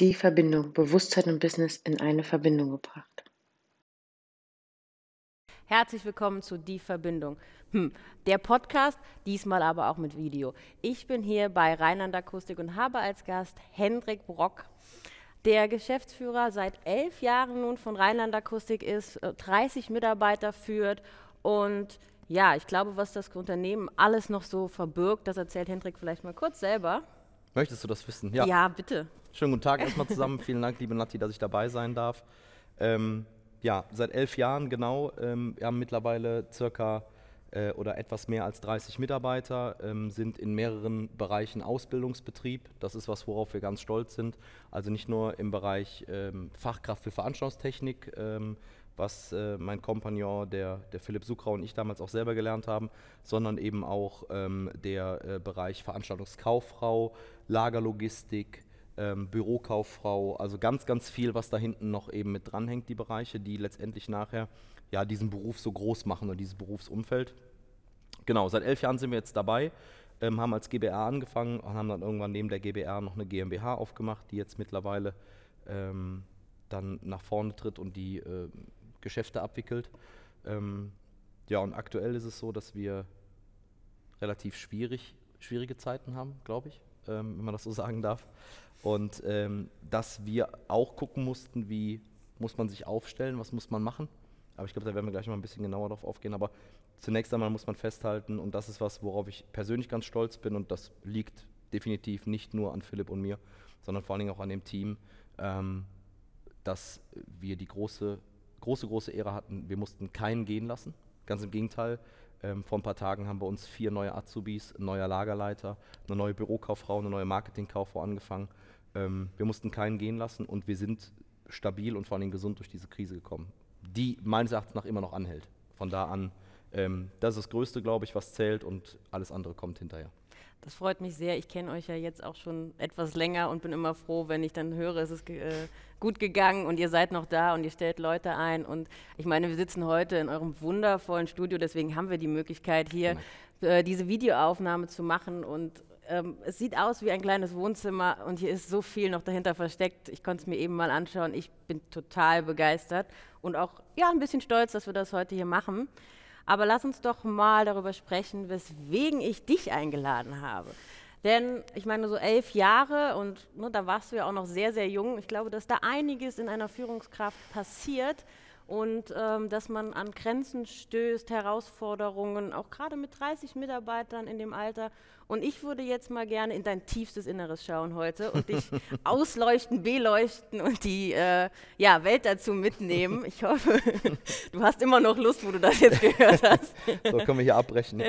Die Verbindung Bewusstsein und Business in eine Verbindung gebracht. Herzlich willkommen zu Die Verbindung. Hm, der Podcast, diesmal aber auch mit Video. Ich bin hier bei Rheinland Akustik und habe als Gast Hendrik Brock, der Geschäftsführer seit elf Jahren nun von Rheinland Akustik ist, 30 äh, Mitarbeiter führt und ja, ich glaube, was das Unternehmen alles noch so verbirgt, das erzählt Hendrik vielleicht mal kurz selber. Möchtest du das wissen? Ja, ja bitte. Schönen guten Tag erstmal zusammen. Vielen Dank, liebe Nati, dass ich dabei sein darf. Ähm, ja, seit elf Jahren genau. Ähm, wir haben mittlerweile circa äh, oder etwas mehr als 30 Mitarbeiter, ähm, sind in mehreren Bereichen Ausbildungsbetrieb. Das ist was, worauf wir ganz stolz sind. Also nicht nur im Bereich ähm, Fachkraft für Veranstaltungstechnik, ähm, was äh, mein Kompagnon, der, der Philipp Sukrau und ich damals auch selber gelernt haben, sondern eben auch ähm, der äh, Bereich Veranstaltungskauffrau, Lagerlogistik, ähm, Bürokauffrau, also ganz, ganz viel, was da hinten noch eben mit dranhängt, die Bereiche, die letztendlich nachher ja diesen Beruf so groß machen und dieses Berufsumfeld. Genau, seit elf Jahren sind wir jetzt dabei, ähm, haben als GBR angefangen und haben dann irgendwann neben der GBR noch eine GmbH aufgemacht, die jetzt mittlerweile ähm, dann nach vorne tritt und die äh, Geschäfte abwickelt. Ähm, ja, und aktuell ist es so, dass wir relativ schwierig, schwierige Zeiten haben, glaube ich, ähm, wenn man das so sagen darf. Und ähm, dass wir auch gucken mussten, wie muss man sich aufstellen, was muss man machen. Aber ich glaube, da werden wir gleich mal ein bisschen genauer darauf aufgehen. Aber zunächst einmal muss man festhalten, und das ist was, worauf ich persönlich ganz stolz bin, und das liegt definitiv nicht nur an Philipp und mir, sondern vor allen Dingen auch an dem Team, ähm, dass wir die große große, große Ehre hatten, wir mussten keinen gehen lassen. Ganz im Gegenteil, ähm, vor ein paar Tagen haben bei uns vier neue Azubis, ein neuer Lagerleiter, eine neue Bürokauffrau, eine neue Marketingkauffrau angefangen. Ähm, wir mussten keinen gehen lassen und wir sind stabil und vor allem gesund durch diese Krise gekommen, die meines Erachtens nach immer noch anhält. Von da an, ähm, das ist das Größte, glaube ich, was zählt und alles andere kommt hinterher. Das freut mich sehr. Ich kenne euch ja jetzt auch schon etwas länger und bin immer froh, wenn ich dann höre, es ist äh, gut gegangen und ihr seid noch da und ihr stellt Leute ein. Und ich meine, wir sitzen heute in eurem wundervollen Studio, deswegen haben wir die Möglichkeit, hier genau. äh, diese Videoaufnahme zu machen. Und ähm, es sieht aus wie ein kleines Wohnzimmer und hier ist so viel noch dahinter versteckt. Ich konnte es mir eben mal anschauen. Ich bin total begeistert und auch ja, ein bisschen stolz, dass wir das heute hier machen. Aber lass uns doch mal darüber sprechen, weswegen ich dich eingeladen habe. Denn ich meine, so elf Jahre und ne, da warst du ja auch noch sehr, sehr jung. Ich glaube, dass da einiges in einer Führungskraft passiert und ähm, dass man an Grenzen stößt, Herausforderungen, auch gerade mit 30 Mitarbeitern in dem Alter. Und ich würde jetzt mal gerne in dein tiefstes Inneres schauen heute und dich ausleuchten, beleuchten und die äh, ja, Welt dazu mitnehmen. Ich hoffe, du hast immer noch Lust, wo du das jetzt gehört hast. so können wir hier abbrechen.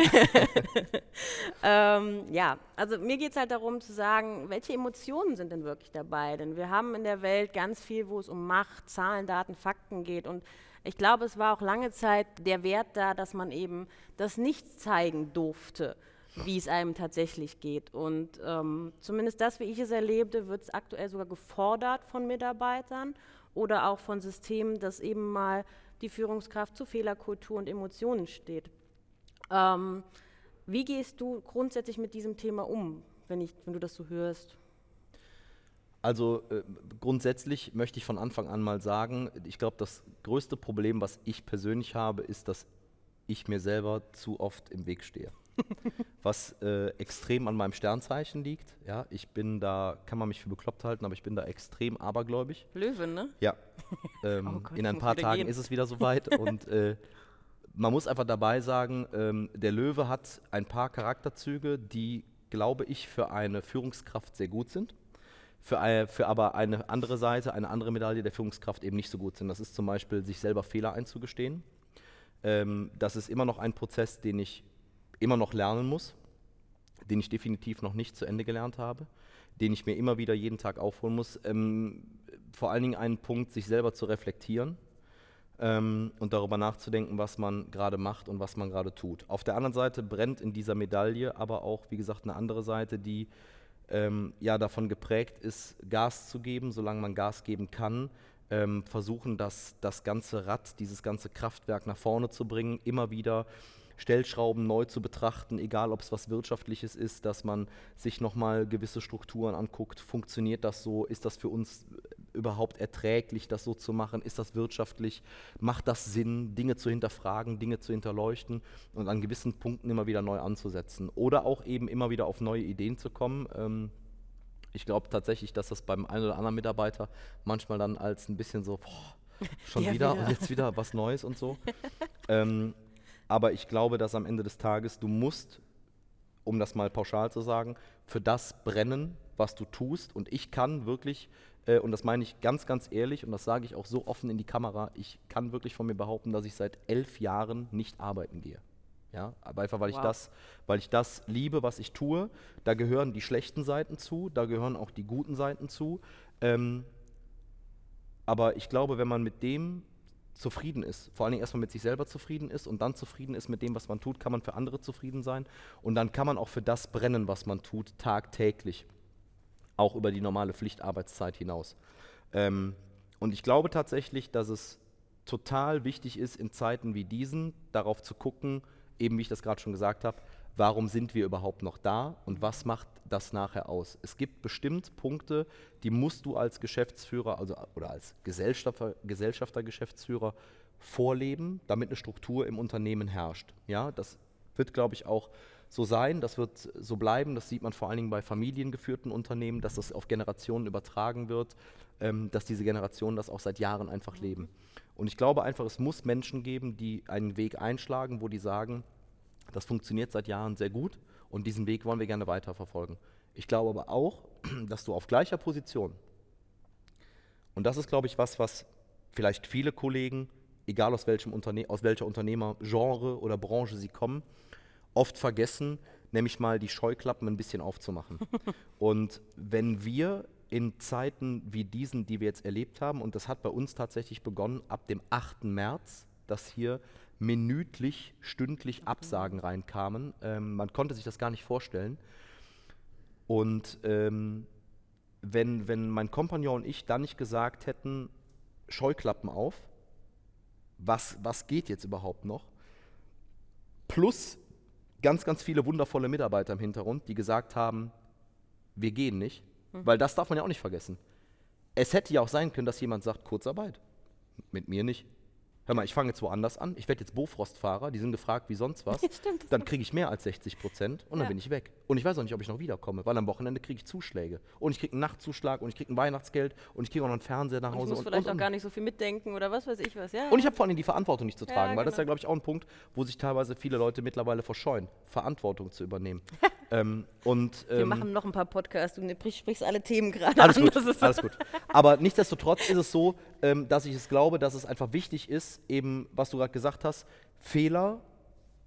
ähm, ja, also mir geht es halt darum zu sagen, welche Emotionen sind denn wirklich dabei? Denn wir haben in der Welt ganz viel, wo es um Macht, Zahlen, Daten, Fakten geht. Und ich glaube, es war auch lange Zeit der Wert da, dass man eben das nicht zeigen durfte wie es einem tatsächlich geht. Und ähm, zumindest das, wie ich es erlebte, wird es aktuell sogar gefordert von Mitarbeitern oder auch von Systemen, dass eben mal die Führungskraft zu Fehlerkultur und Emotionen steht. Ähm, wie gehst du grundsätzlich mit diesem Thema um, wenn, ich, wenn du das so hörst? Also äh, grundsätzlich möchte ich von Anfang an mal sagen, ich glaube, das größte Problem, was ich persönlich habe, ist, dass ich mir selber zu oft im Weg stehe was äh, extrem an meinem Sternzeichen liegt. Ja, ich bin da, kann man mich für bekloppt halten, aber ich bin da extrem abergläubig. Löwen, ne? Ja. Ähm, oh Gott, in ein paar Tagen gehen. ist es wieder soweit und äh, man muss einfach dabei sagen, ähm, der Löwe hat ein paar Charakterzüge, die, glaube ich, für eine Führungskraft sehr gut sind. Für, äh, für aber eine andere Seite, eine andere Medaille der Führungskraft eben nicht so gut sind. Das ist zum Beispiel, sich selber Fehler einzugestehen. Ähm, das ist immer noch ein Prozess, den ich immer noch lernen muss, den ich definitiv noch nicht zu Ende gelernt habe, den ich mir immer wieder jeden Tag aufholen muss. Ähm, vor allen Dingen einen Punkt, sich selber zu reflektieren ähm, und darüber nachzudenken, was man gerade macht und was man gerade tut. Auf der anderen Seite brennt in dieser Medaille aber auch, wie gesagt, eine andere Seite, die ähm, ja davon geprägt ist, Gas zu geben, solange man Gas geben kann, ähm, versuchen, das, das ganze Rad, dieses ganze Kraftwerk nach vorne zu bringen, immer wieder Stellschrauben neu zu betrachten, egal ob es was Wirtschaftliches ist, dass man sich nochmal gewisse Strukturen anguckt. Funktioniert das so? Ist das für uns überhaupt erträglich, das so zu machen? Ist das wirtschaftlich? Macht das Sinn, Dinge zu hinterfragen, Dinge zu hinterleuchten und an gewissen Punkten immer wieder neu anzusetzen? Oder auch eben immer wieder auf neue Ideen zu kommen. Ähm, ich glaube tatsächlich, dass das beim einen oder anderen Mitarbeiter manchmal dann als ein bisschen so, boah, schon wieder, wieder, und jetzt wieder was Neues und so. ähm, aber ich glaube, dass am Ende des Tages du musst, um das mal pauschal zu sagen, für das brennen, was du tust. Und ich kann wirklich, äh, und das meine ich ganz, ganz ehrlich, und das sage ich auch so offen in die Kamera, ich kann wirklich von mir behaupten, dass ich seit elf Jahren nicht arbeiten gehe. Ja, einfach weil wow. ich das, weil ich das liebe, was ich tue. Da gehören die schlechten Seiten zu, da gehören auch die guten Seiten zu. Ähm, aber ich glaube, wenn man mit dem zufrieden ist, vor allen Dingen erstmal mit sich selber zufrieden ist und dann zufrieden ist mit dem, was man tut, kann man für andere zufrieden sein und dann kann man auch für das brennen, was man tut, tagtäglich, auch über die normale Pflichtarbeitszeit hinaus. Ähm, und ich glaube tatsächlich, dass es total wichtig ist, in Zeiten wie diesen darauf zu gucken, eben wie ich das gerade schon gesagt habe, warum sind wir überhaupt noch da und was macht das nachher aus? Es gibt bestimmt Punkte, die musst du als Geschäftsführer also, oder als Gesellschafter, Gesellschafter, Geschäftsführer vorleben, damit eine Struktur im Unternehmen herrscht. Ja, das wird, glaube ich, auch so sein, das wird so bleiben, das sieht man vor allen Dingen bei familiengeführten Unternehmen, dass das auf Generationen übertragen wird, ähm, dass diese Generationen das auch seit Jahren einfach leben. Und ich glaube einfach, es muss Menschen geben, die einen Weg einschlagen, wo die sagen, das funktioniert seit Jahren sehr gut und diesen Weg wollen wir gerne weiterverfolgen. Ich glaube aber auch, dass du auf gleicher Position, und das ist, glaube ich, was, was vielleicht viele Kollegen, egal aus, welchem Unterne aus welcher Unternehmergenre oder Branche sie kommen, oft vergessen, nämlich mal die Scheuklappen ein bisschen aufzumachen. und wenn wir in Zeiten wie diesen, die wir jetzt erlebt haben, und das hat bei uns tatsächlich begonnen ab dem 8. März, dass hier minütlich, stündlich. Absagen reinkamen. Ähm, man konnte sich das gar nicht vorstellen. Und ähm, wenn, wenn mein Kompagnon und ich dann nicht gesagt hätten, Scheuklappen auf, was, was geht jetzt überhaupt noch? Plus ganz, ganz viele wundervolle Mitarbeiter im Hintergrund, die gesagt haben, wir gehen nicht, mhm. weil das darf man ja auch nicht vergessen. Es hätte ja auch sein können, dass jemand sagt, Kurzarbeit. Mit mir nicht hör mal, ich fange jetzt woanders an, ich werde jetzt Bofrostfahrer, die sind gefragt wie sonst was, Stimmt, dann kriege ich mehr als 60 Prozent und dann ja. bin ich weg. Und ich weiß auch nicht, ob ich noch wiederkomme, weil am Wochenende kriege ich Zuschläge. Und ich kriege einen Nachtzuschlag und ich kriege ein Weihnachtsgeld und ich kriege auch noch einen Fernseher nach Hause. Und ich muss und, vielleicht und, auch gar nicht so viel mitdenken oder was weiß ich was. Ja, und ich habe vor allem die Verantwortung nicht zu tragen, ja, weil genau. das ist ja, glaube ich, auch ein Punkt, wo sich teilweise viele Leute mittlerweile verscheuen, Verantwortung zu übernehmen. ähm, und, ähm, Wir machen noch ein paar Podcasts, du sprichst alle Themen gerade alles an. Gut, alles gut. Aber nichtsdestotrotz ist es so, ähm, dass ich es glaube, dass es einfach wichtig ist, eben, was du gerade gesagt hast, Fehler,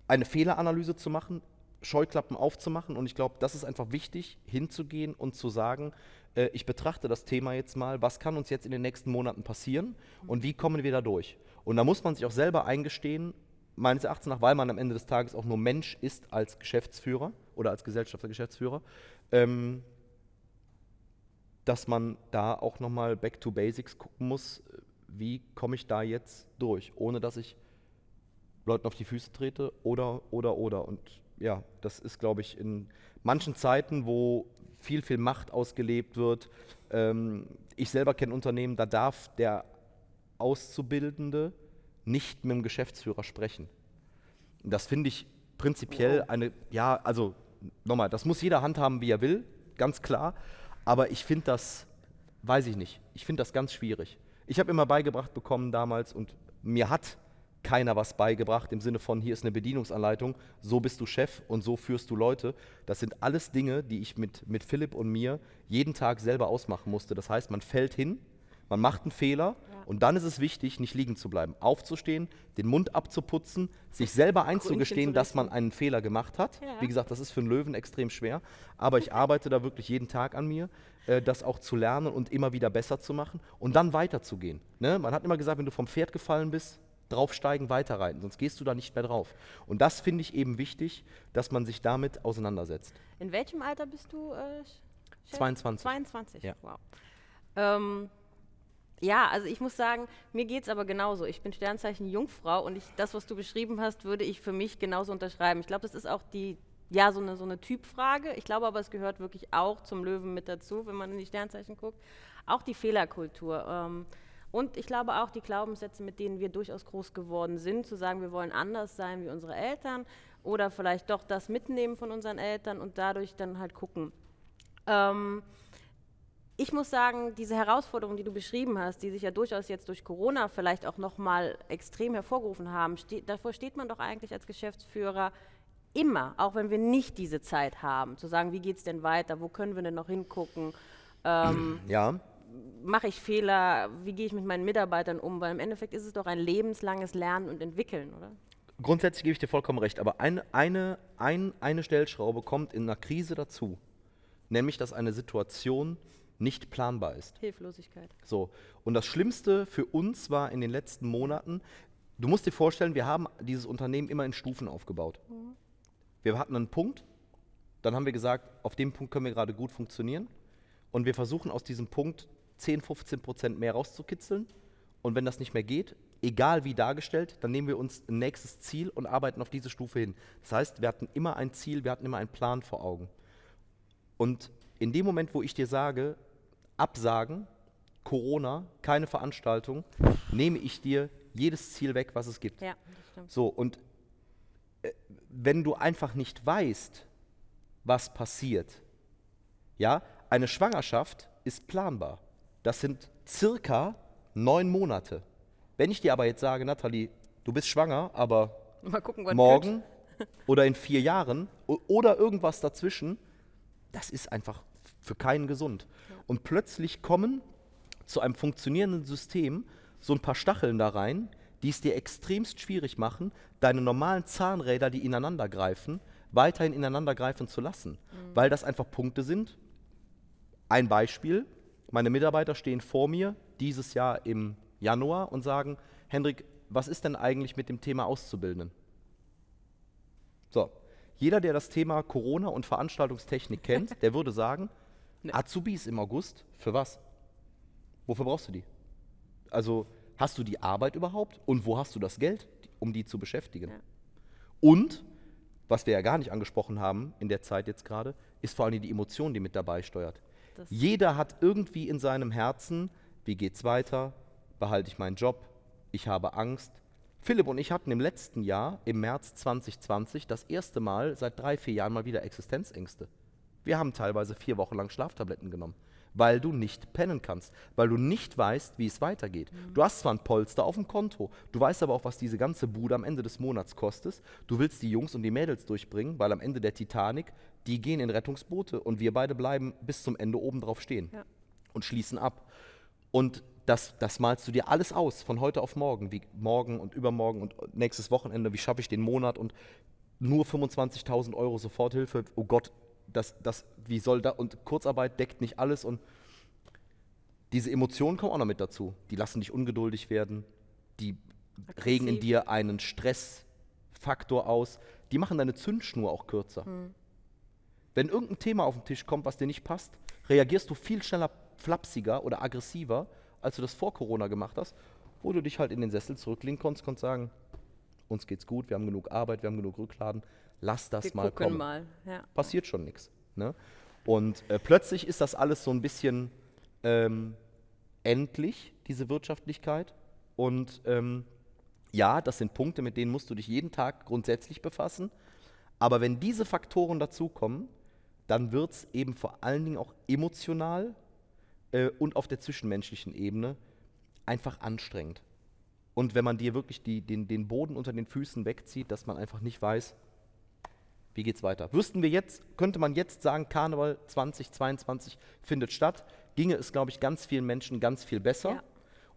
eine Fehleranalyse zu machen, Scheuklappen aufzumachen. Und ich glaube, das ist einfach wichtig, hinzugehen und zu sagen, äh, ich betrachte das Thema jetzt mal, was kann uns jetzt in den nächsten Monaten passieren und wie kommen wir da durch? Und da muss man sich auch selber eingestehen, meines Erachtens nach, weil man am Ende des Tages auch nur Mensch ist als Geschäftsführer oder als Gesellschafter, Geschäftsführer, ähm, dass man da auch nochmal back to basics gucken muss, wie komme ich da jetzt durch, ohne dass ich Leuten auf die Füße trete oder, oder, oder. Und ja, das ist, glaube ich, in manchen Zeiten, wo viel, viel Macht ausgelebt wird. Ähm, ich selber kenne Unternehmen, da darf der Auszubildende nicht mit dem Geschäftsführer sprechen. Das finde ich prinzipiell eine, ja, also nochmal, das muss jeder handhaben, wie er will, ganz klar. Aber ich finde das, weiß ich nicht, ich finde das ganz schwierig. Ich habe immer beigebracht bekommen damals und mir hat keiner was beigebracht im Sinne von, hier ist eine Bedienungsanleitung, so bist du Chef und so führst du Leute. Das sind alles Dinge, die ich mit, mit Philipp und mir jeden Tag selber ausmachen musste. Das heißt, man fällt hin, man macht einen Fehler ja. Und dann ist es wichtig, nicht liegen zu bleiben, aufzustehen, den Mund abzuputzen, sich selber einzugestehen, dass man einen Fehler gemacht hat. Ja. Wie gesagt, das ist für einen Löwen extrem schwer, aber ich arbeite da wirklich jeden Tag an mir, äh, das auch zu lernen und immer wieder besser zu machen und dann weiterzugehen. Ne? Man hat immer gesagt, wenn du vom Pferd gefallen bist, draufsteigen, weiterreiten, sonst gehst du da nicht mehr drauf. Und das finde ich eben wichtig, dass man sich damit auseinandersetzt. In welchem Alter bist du? Äh, 22. 22, ja. wow. Ähm, Ja, also ich muss sagen, mir geht es aber genauso. Ich bin Sternzeichen Jungfrau und ich, das, was du beschrieben hast, würde ich für mich genauso unterschreiben. Ich glaube, das ist auch die, ja, so eine, so eine Typfrage. Ich glaube aber, es gehört wirklich auch zum Löwen mit dazu, wenn man in die Sternzeichen guckt. Auch die Fehlerkultur. Ähm, und ich glaube auch die Glaubenssätze, mit denen wir durchaus groß geworden sind, zu sagen, wir wollen anders sein wie unsere Eltern oder vielleicht doch das mitnehmen von unseren Eltern und dadurch dann halt gucken. Ähm, ich muss sagen, diese Herausforderungen, die du beschrieben hast, die sich ja durchaus jetzt durch Corona vielleicht auch nochmal extrem hervorgerufen haben, ste davor steht man doch eigentlich als Geschäftsführer immer, auch wenn wir nicht diese Zeit haben, zu sagen, wie geht es denn weiter, wo können wir denn noch hingucken? Ähm, ja. Mache ich Fehler? Wie gehe ich mit meinen Mitarbeitern um? Weil im Endeffekt ist es doch ein lebenslanges Lernen und Entwickeln, oder? Grundsätzlich gebe ich dir vollkommen recht, aber eine, eine, ein, eine Stellschraube kommt in einer Krise dazu, nämlich dass eine Situation nicht planbar ist. Hilflosigkeit. So. Und das Schlimmste für uns war in den letzten Monaten, du musst dir vorstellen, wir haben dieses Unternehmen immer in Stufen aufgebaut. Mhm. Wir hatten einen Punkt, dann haben wir gesagt, auf dem Punkt können wir gerade gut funktionieren. Und wir versuchen aus diesem Punkt 10, 15 Prozent mehr rauszukitzeln. Und wenn das nicht mehr geht, egal wie dargestellt, dann nehmen wir uns ein nächstes Ziel und arbeiten auf diese Stufe hin. Das heißt, wir hatten immer ein Ziel, wir hatten immer einen Plan vor Augen. Und in dem Moment, wo ich dir sage, Absagen, Corona, keine Veranstaltung, nehme ich dir jedes Ziel weg, was es gibt. Ja, stimmt. So, und äh, wenn du einfach nicht weißt, was passiert, ja, eine Schwangerschaft ist planbar. Das sind circa neun Monate. Wenn ich dir aber jetzt sage, Nathalie, du bist schwanger, aber gucken, morgen oder in vier Jahren oder irgendwas dazwischen, das ist einfach für keinen gesund. Und plötzlich kommen zu einem funktionierenden System so ein paar Stacheln da rein, die es dir extremst schwierig machen, deine normalen Zahnräder, die ineinander greifen, weiterhin ineinander greifen zu lassen. Mhm. Weil das einfach Punkte sind. Ein Beispiel, meine Mitarbeiter stehen vor mir dieses Jahr im Januar und sagen, Hendrik, was ist denn eigentlich mit dem Thema Auszubildenden? So, jeder, der das Thema Corona und Veranstaltungstechnik kennt, der würde sagen, Nee. Azubis im August? Für was? Wofür brauchst du die? Also hast du die Arbeit überhaupt und wo hast du das Geld, um die zu beschäftigen? Ja. Und, was wir ja gar nicht angesprochen haben in der Zeit jetzt gerade, ist vor allem die Emotion, die mit dabei steuert. Das Jeder hat irgendwie in seinem Herzen, wie geht's weiter? Behalte ich meinen Job? Ich habe Angst. Philipp und ich hatten im letzten Jahr, im März 2020, das erste Mal seit drei, vier Jahren mal wieder Existenzängste. Wir haben teilweise vier Wochen lang Schlaftabletten genommen, weil du nicht pennen kannst, weil du nicht weißt, wie es weitergeht. Mhm. Du hast zwar ein Polster auf dem Konto, du weißt aber auch, was diese ganze Bude am Ende des Monats kostet. Du willst die Jungs und die Mädels durchbringen, weil am Ende der Titanic, die gehen in Rettungsboote und wir beide bleiben bis zum Ende oben drauf stehen ja. und schließen ab. Und das, das malst du dir alles aus, von heute auf morgen, wie morgen und übermorgen und nächstes Wochenende, wie schaffe ich den Monat und nur 25.000 Euro Soforthilfe, oh Gott, das, das, wie soll da, und Kurzarbeit deckt nicht alles und diese Emotionen kommen auch noch mit dazu. Die lassen dich ungeduldig werden, die Aggressiv. regen in dir einen Stressfaktor aus, die machen deine Zündschnur auch kürzer. Hm. Wenn irgendein Thema auf den Tisch kommt, was dir nicht passt, reagierst du viel schneller flapsiger oder aggressiver, als du das vor Corona gemacht hast, wo du dich halt in den Sessel zurücklehnen konntest und sagen, uns geht's gut, wir haben genug Arbeit, wir haben genug Rückladen, lass das Wir mal kommen. Mal. Ja. Passiert schon nichts. Ne? Und äh, plötzlich ist das alles so ein bisschen ähm, endlich, diese Wirtschaftlichkeit. Und ähm, ja, das sind Punkte, mit denen musst du dich jeden Tag grundsätzlich befassen. Aber wenn diese Faktoren dazukommen, dann wird es eben vor allen Dingen auch emotional äh, und auf der zwischenmenschlichen Ebene einfach anstrengend. Und wenn man dir wirklich die, den, den Boden unter den Füßen wegzieht, dass man einfach nicht weiß, wie geht es weiter? Wüssten wir jetzt, könnte man jetzt sagen, Karneval 2022 findet statt, ginge es, glaube ich, ganz vielen Menschen ganz viel besser. Ja.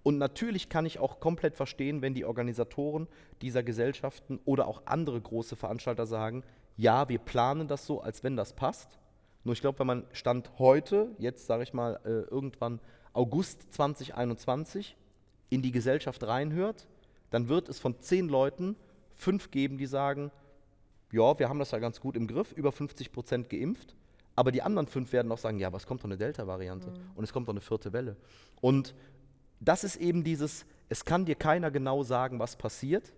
Und natürlich kann ich auch komplett verstehen, wenn die Organisatoren dieser Gesellschaften oder auch andere große Veranstalter sagen, ja, wir planen das so, als wenn das passt. Nur ich glaube, wenn man Stand heute, jetzt sage ich mal äh, irgendwann August 2021, in die Gesellschaft reinhört, dann wird es von zehn Leuten fünf geben, die sagen, ja, wir haben das ja ganz gut im Griff, über 50 Prozent geimpft. Aber die anderen fünf werden auch sagen, ja, aber es kommt doch eine Delta-Variante mhm. und es kommt doch eine vierte Welle. Und das ist eben dieses, es kann dir keiner genau sagen, was passiert.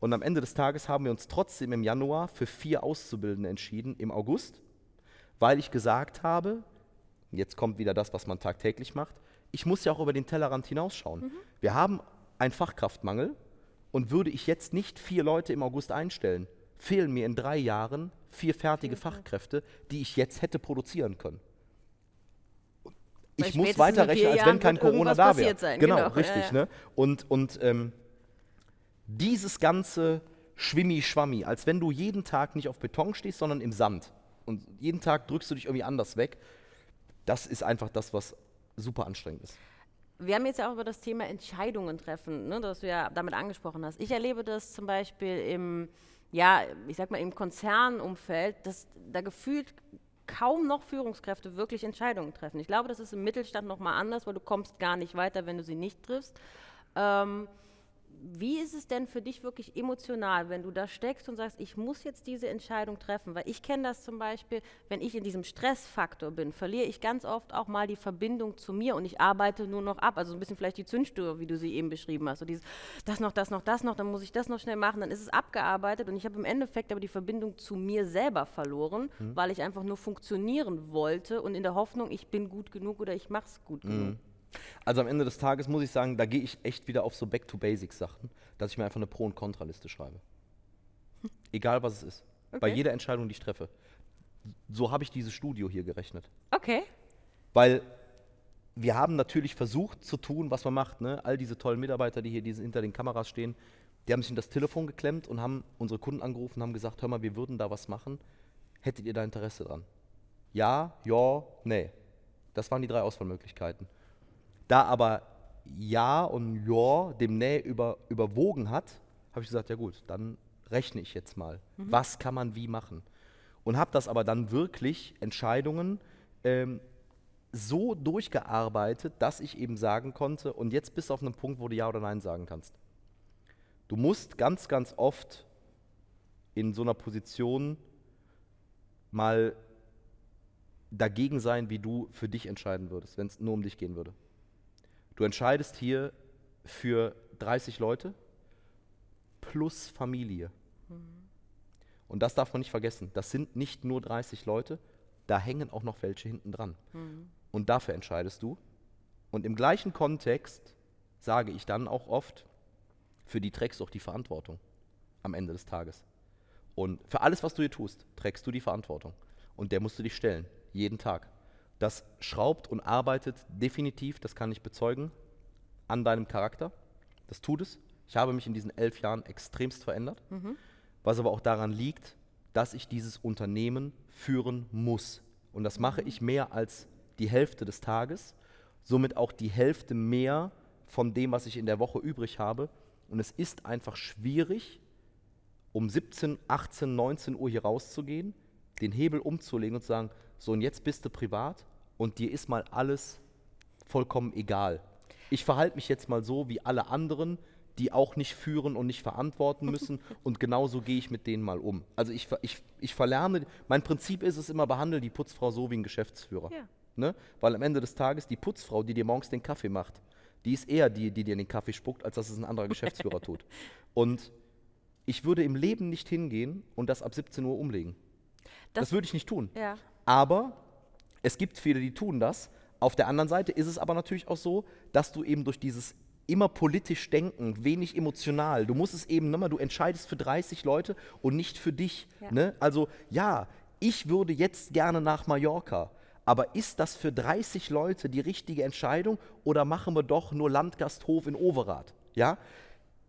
Und am Ende des Tages haben wir uns trotzdem im Januar für vier Auszubildende entschieden, im August, weil ich gesagt habe, jetzt kommt wieder das, was man tagtäglich macht, ich muss ja auch über den Tellerrand hinausschauen. Mhm. Wir haben einen Fachkraftmangel und würde ich jetzt nicht vier Leute im August einstellen, fehlen mir in drei Jahren vier fertige. Fachkräfte, die ich jetzt hätte produzieren können. Ich muss weiterrechnen, als wenn kein Corona da wäre. Genau, genau, richtig. Ja, ja. Ne? Und, und ähm, dieses ganze Schwimmi-Schwammi, als wenn du jeden Tag nicht auf Beton stehst, sondern im Sand. Und jeden Tag drückst du dich irgendwie anders weg. Das ist einfach das, was super anstrengend ist. Wir haben jetzt ja auch über das Thema Entscheidungen treffen, ne, das du ja damit angesprochen hast. Ich erlebe das zum Beispiel im, ja, ich sag mal, im Konzernumfeld, dass da gefühlt kaum noch Führungskräfte wirklich Entscheidungen treffen. Ich glaube, das ist im Mittelstand nochmal anders, weil du kommst gar nicht weiter, wenn du sie nicht triffst. Ähm, wie ist es denn für dich wirklich emotional, wenn du da steckst und sagst, ich muss jetzt diese Entscheidung treffen? Weil ich kenne das zum Beispiel, wenn ich in diesem Stressfaktor bin, verliere ich ganz oft auch mal die Verbindung zu mir und ich arbeite nur noch ab. Also ein bisschen vielleicht die Zündstür, wie du sie eben beschrieben hast. So dieses, das noch, das noch, das noch, dann muss ich das noch schnell machen, dann ist es abgearbeitet und ich habe im Endeffekt aber die Verbindung zu mir selber verloren, mhm. weil ich einfach nur funktionieren wollte und in der Hoffnung, ich bin gut genug oder ich mache es gut mhm. genug. Also am Ende des Tages muss ich sagen, da gehe ich echt wieder auf so Back-to-Basics-Sachen, dass ich mir einfach eine Pro- und Kontraliste schreibe. Egal was es ist. Okay. Bei jeder Entscheidung, die ich treffe. So habe ich dieses Studio hier gerechnet. Okay. Weil wir haben natürlich versucht zu tun, was man macht. Ne? All diese tollen Mitarbeiter, die hier diese, hinter den Kameras stehen, die haben sich in das Telefon geklemmt und haben unsere Kunden angerufen und haben gesagt, hör mal, wir würden da was machen. Hättet ihr da Interesse dran? Ja, ja, nee. Das waren die drei Auswahlmöglichkeiten. Da aber Ja und Ja dem Nähe über, überwogen hat, habe ich gesagt, ja gut, dann rechne ich jetzt mal. Mhm. Was kann man wie machen? Und habe das aber dann wirklich Entscheidungen ähm, so durchgearbeitet, dass ich eben sagen konnte, und jetzt bist du auf einem Punkt, wo du Ja oder Nein sagen kannst. Du musst ganz, ganz oft in so einer Position mal dagegen sein, wie du für dich entscheiden würdest, wenn es nur um dich gehen würde. Du entscheidest hier für 30 Leute plus Familie. Mhm. Und das darf man nicht vergessen. Das sind nicht nur 30 Leute, da hängen auch noch welche hinten dran. Mhm. Und dafür entscheidest du. Und im gleichen Kontext sage ich dann auch oft, für die trägst du auch die Verantwortung am Ende des Tages. Und für alles, was du hier tust, trägst du die Verantwortung. Und der musst du dich stellen, jeden Tag. Das schraubt und arbeitet definitiv, das kann ich bezeugen, an deinem Charakter. Das tut es. Ich habe mich in diesen elf Jahren extremst verändert, mhm. was aber auch daran liegt, dass ich dieses Unternehmen führen muss. Und das mache mhm. ich mehr als die Hälfte des Tages, somit auch die Hälfte mehr von dem, was ich in der Woche übrig habe. Und es ist einfach schwierig, um 17, 18, 19 Uhr hier rauszugehen, den Hebel umzulegen und zu sagen, so und jetzt bist du privat und dir ist mal alles vollkommen egal. Ich verhalte mich jetzt mal so wie alle anderen, die auch nicht führen und nicht verantworten müssen und genauso gehe ich mit denen mal um. Also ich, ich, ich verlerne, mein Prinzip ist es immer, behandle die Putzfrau so wie ein Geschäftsführer. Ja. Ne? Weil am Ende des Tages die Putzfrau, die dir morgens den Kaffee macht, die ist eher die, die dir den Kaffee spuckt, als dass es ein anderer Geschäftsführer tut. Und ich würde im Leben nicht hingehen und das ab 17 Uhr umlegen. Das, das würde ich nicht tun. Ja. Aber es gibt viele, die tun das. Auf der anderen Seite ist es aber natürlich auch so, dass du eben durch dieses immer politisch denken, wenig emotional. Du musst es eben, ne, du entscheidest für 30 Leute und nicht für dich. Ja. Ne? Also ja, ich würde jetzt gerne nach Mallorca. Aber ist das für 30 Leute die richtige Entscheidung oder machen wir doch nur Landgasthof in Overath? Ja?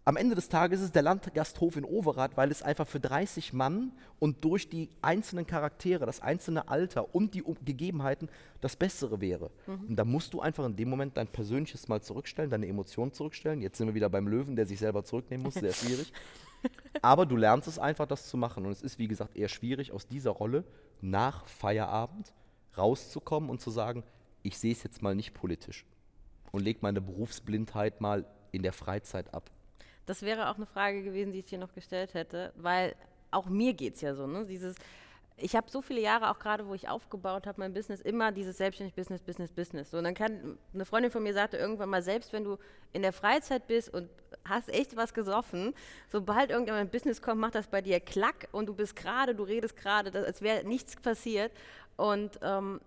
Am Ende des Tages ist es der Landgasthof in Overath, weil es einfach für 30 Mann und durch die einzelnen Charaktere, das einzelne Alter und die Gegebenheiten das Bessere wäre. Mhm. Und da musst du einfach in dem Moment dein Persönliches mal zurückstellen, deine Emotionen zurückstellen. Jetzt sind wir wieder beim Löwen, der sich selber zurücknehmen muss, sehr schwierig. Aber du lernst es einfach, das zu machen. Und es ist, wie gesagt, eher schwierig, aus dieser Rolle nach Feierabend rauszukommen und zu sagen, ich sehe es jetzt mal nicht politisch und lege meine Berufsblindheit mal in der Freizeit ab. Das wäre auch eine Frage gewesen, die ich dir noch gestellt hätte, weil auch mir geht es ja so, ne? Dieses, ich habe so viele Jahre, auch gerade wo ich aufgebaut habe, mein Business, immer dieses selbstständig Business, Business, Business. So, und dann kann, eine Freundin von mir sagte irgendwann mal, selbst wenn du in der Freizeit bist und hast echt was gesoffen, sobald irgendjemand ein Business kommt, macht das bei dir klack und du bist gerade, du redest gerade, als wäre nichts passiert. Und ähm,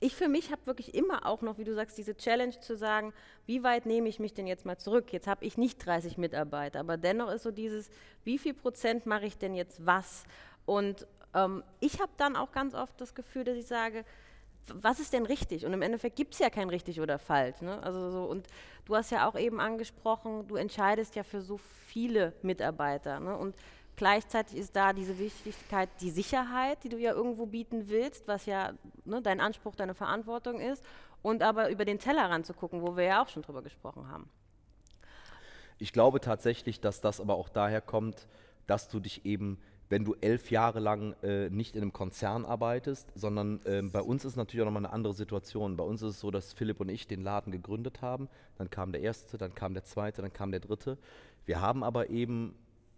ich für mich habe wirklich immer auch noch, wie du sagst, diese Challenge zu sagen, wie weit nehme ich mich denn jetzt mal zurück? Jetzt habe ich nicht 30 Mitarbeiter, aber dennoch ist so dieses, wie viel Prozent mache ich denn jetzt was? Und ähm, ich habe dann auch ganz oft das Gefühl, dass ich sage, was ist denn richtig? Und im Endeffekt gibt es ja kein richtig oder falsch. Ne? Also so, und du hast ja auch eben angesprochen, du entscheidest ja für so viele Mitarbeiter. Ne? Und Gleichzeitig ist da diese Wichtigkeit, die Sicherheit, die du ja irgendwo bieten willst, was ja ne, dein Anspruch, deine Verantwortung ist, und aber über den Tellerrand zu gucken, wo wir ja auch schon drüber gesprochen haben. Ich glaube tatsächlich, dass das aber auch daher kommt, dass du dich eben, wenn du elf Jahre lang äh, nicht in einem Konzern arbeitest, sondern äh, bei uns ist natürlich auch nochmal eine andere Situation. Bei uns ist es so, dass Philipp und ich den Laden gegründet haben. Dann kam der erste, dann kam der zweite, dann kam der dritte. Wir haben aber eben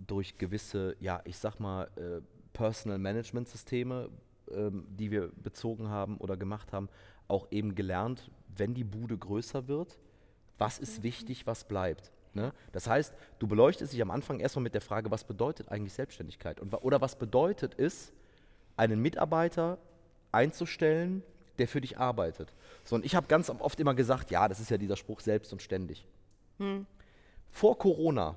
durch gewisse, ja, ich sag mal, äh, Personal Management Systeme, ähm, die wir bezogen haben oder gemacht haben, auch eben gelernt, wenn die Bude größer wird, was ist mhm. wichtig, was bleibt. Ne? Das heißt, du beleuchtest dich am Anfang erstmal mit der Frage, was bedeutet eigentlich Selbstständigkeit? Und, oder was bedeutet es, einen Mitarbeiter einzustellen, der für dich arbeitet? So, und ich habe ganz oft immer gesagt, ja, das ist ja dieser Spruch selbst und ständig. Hm. Vor Corona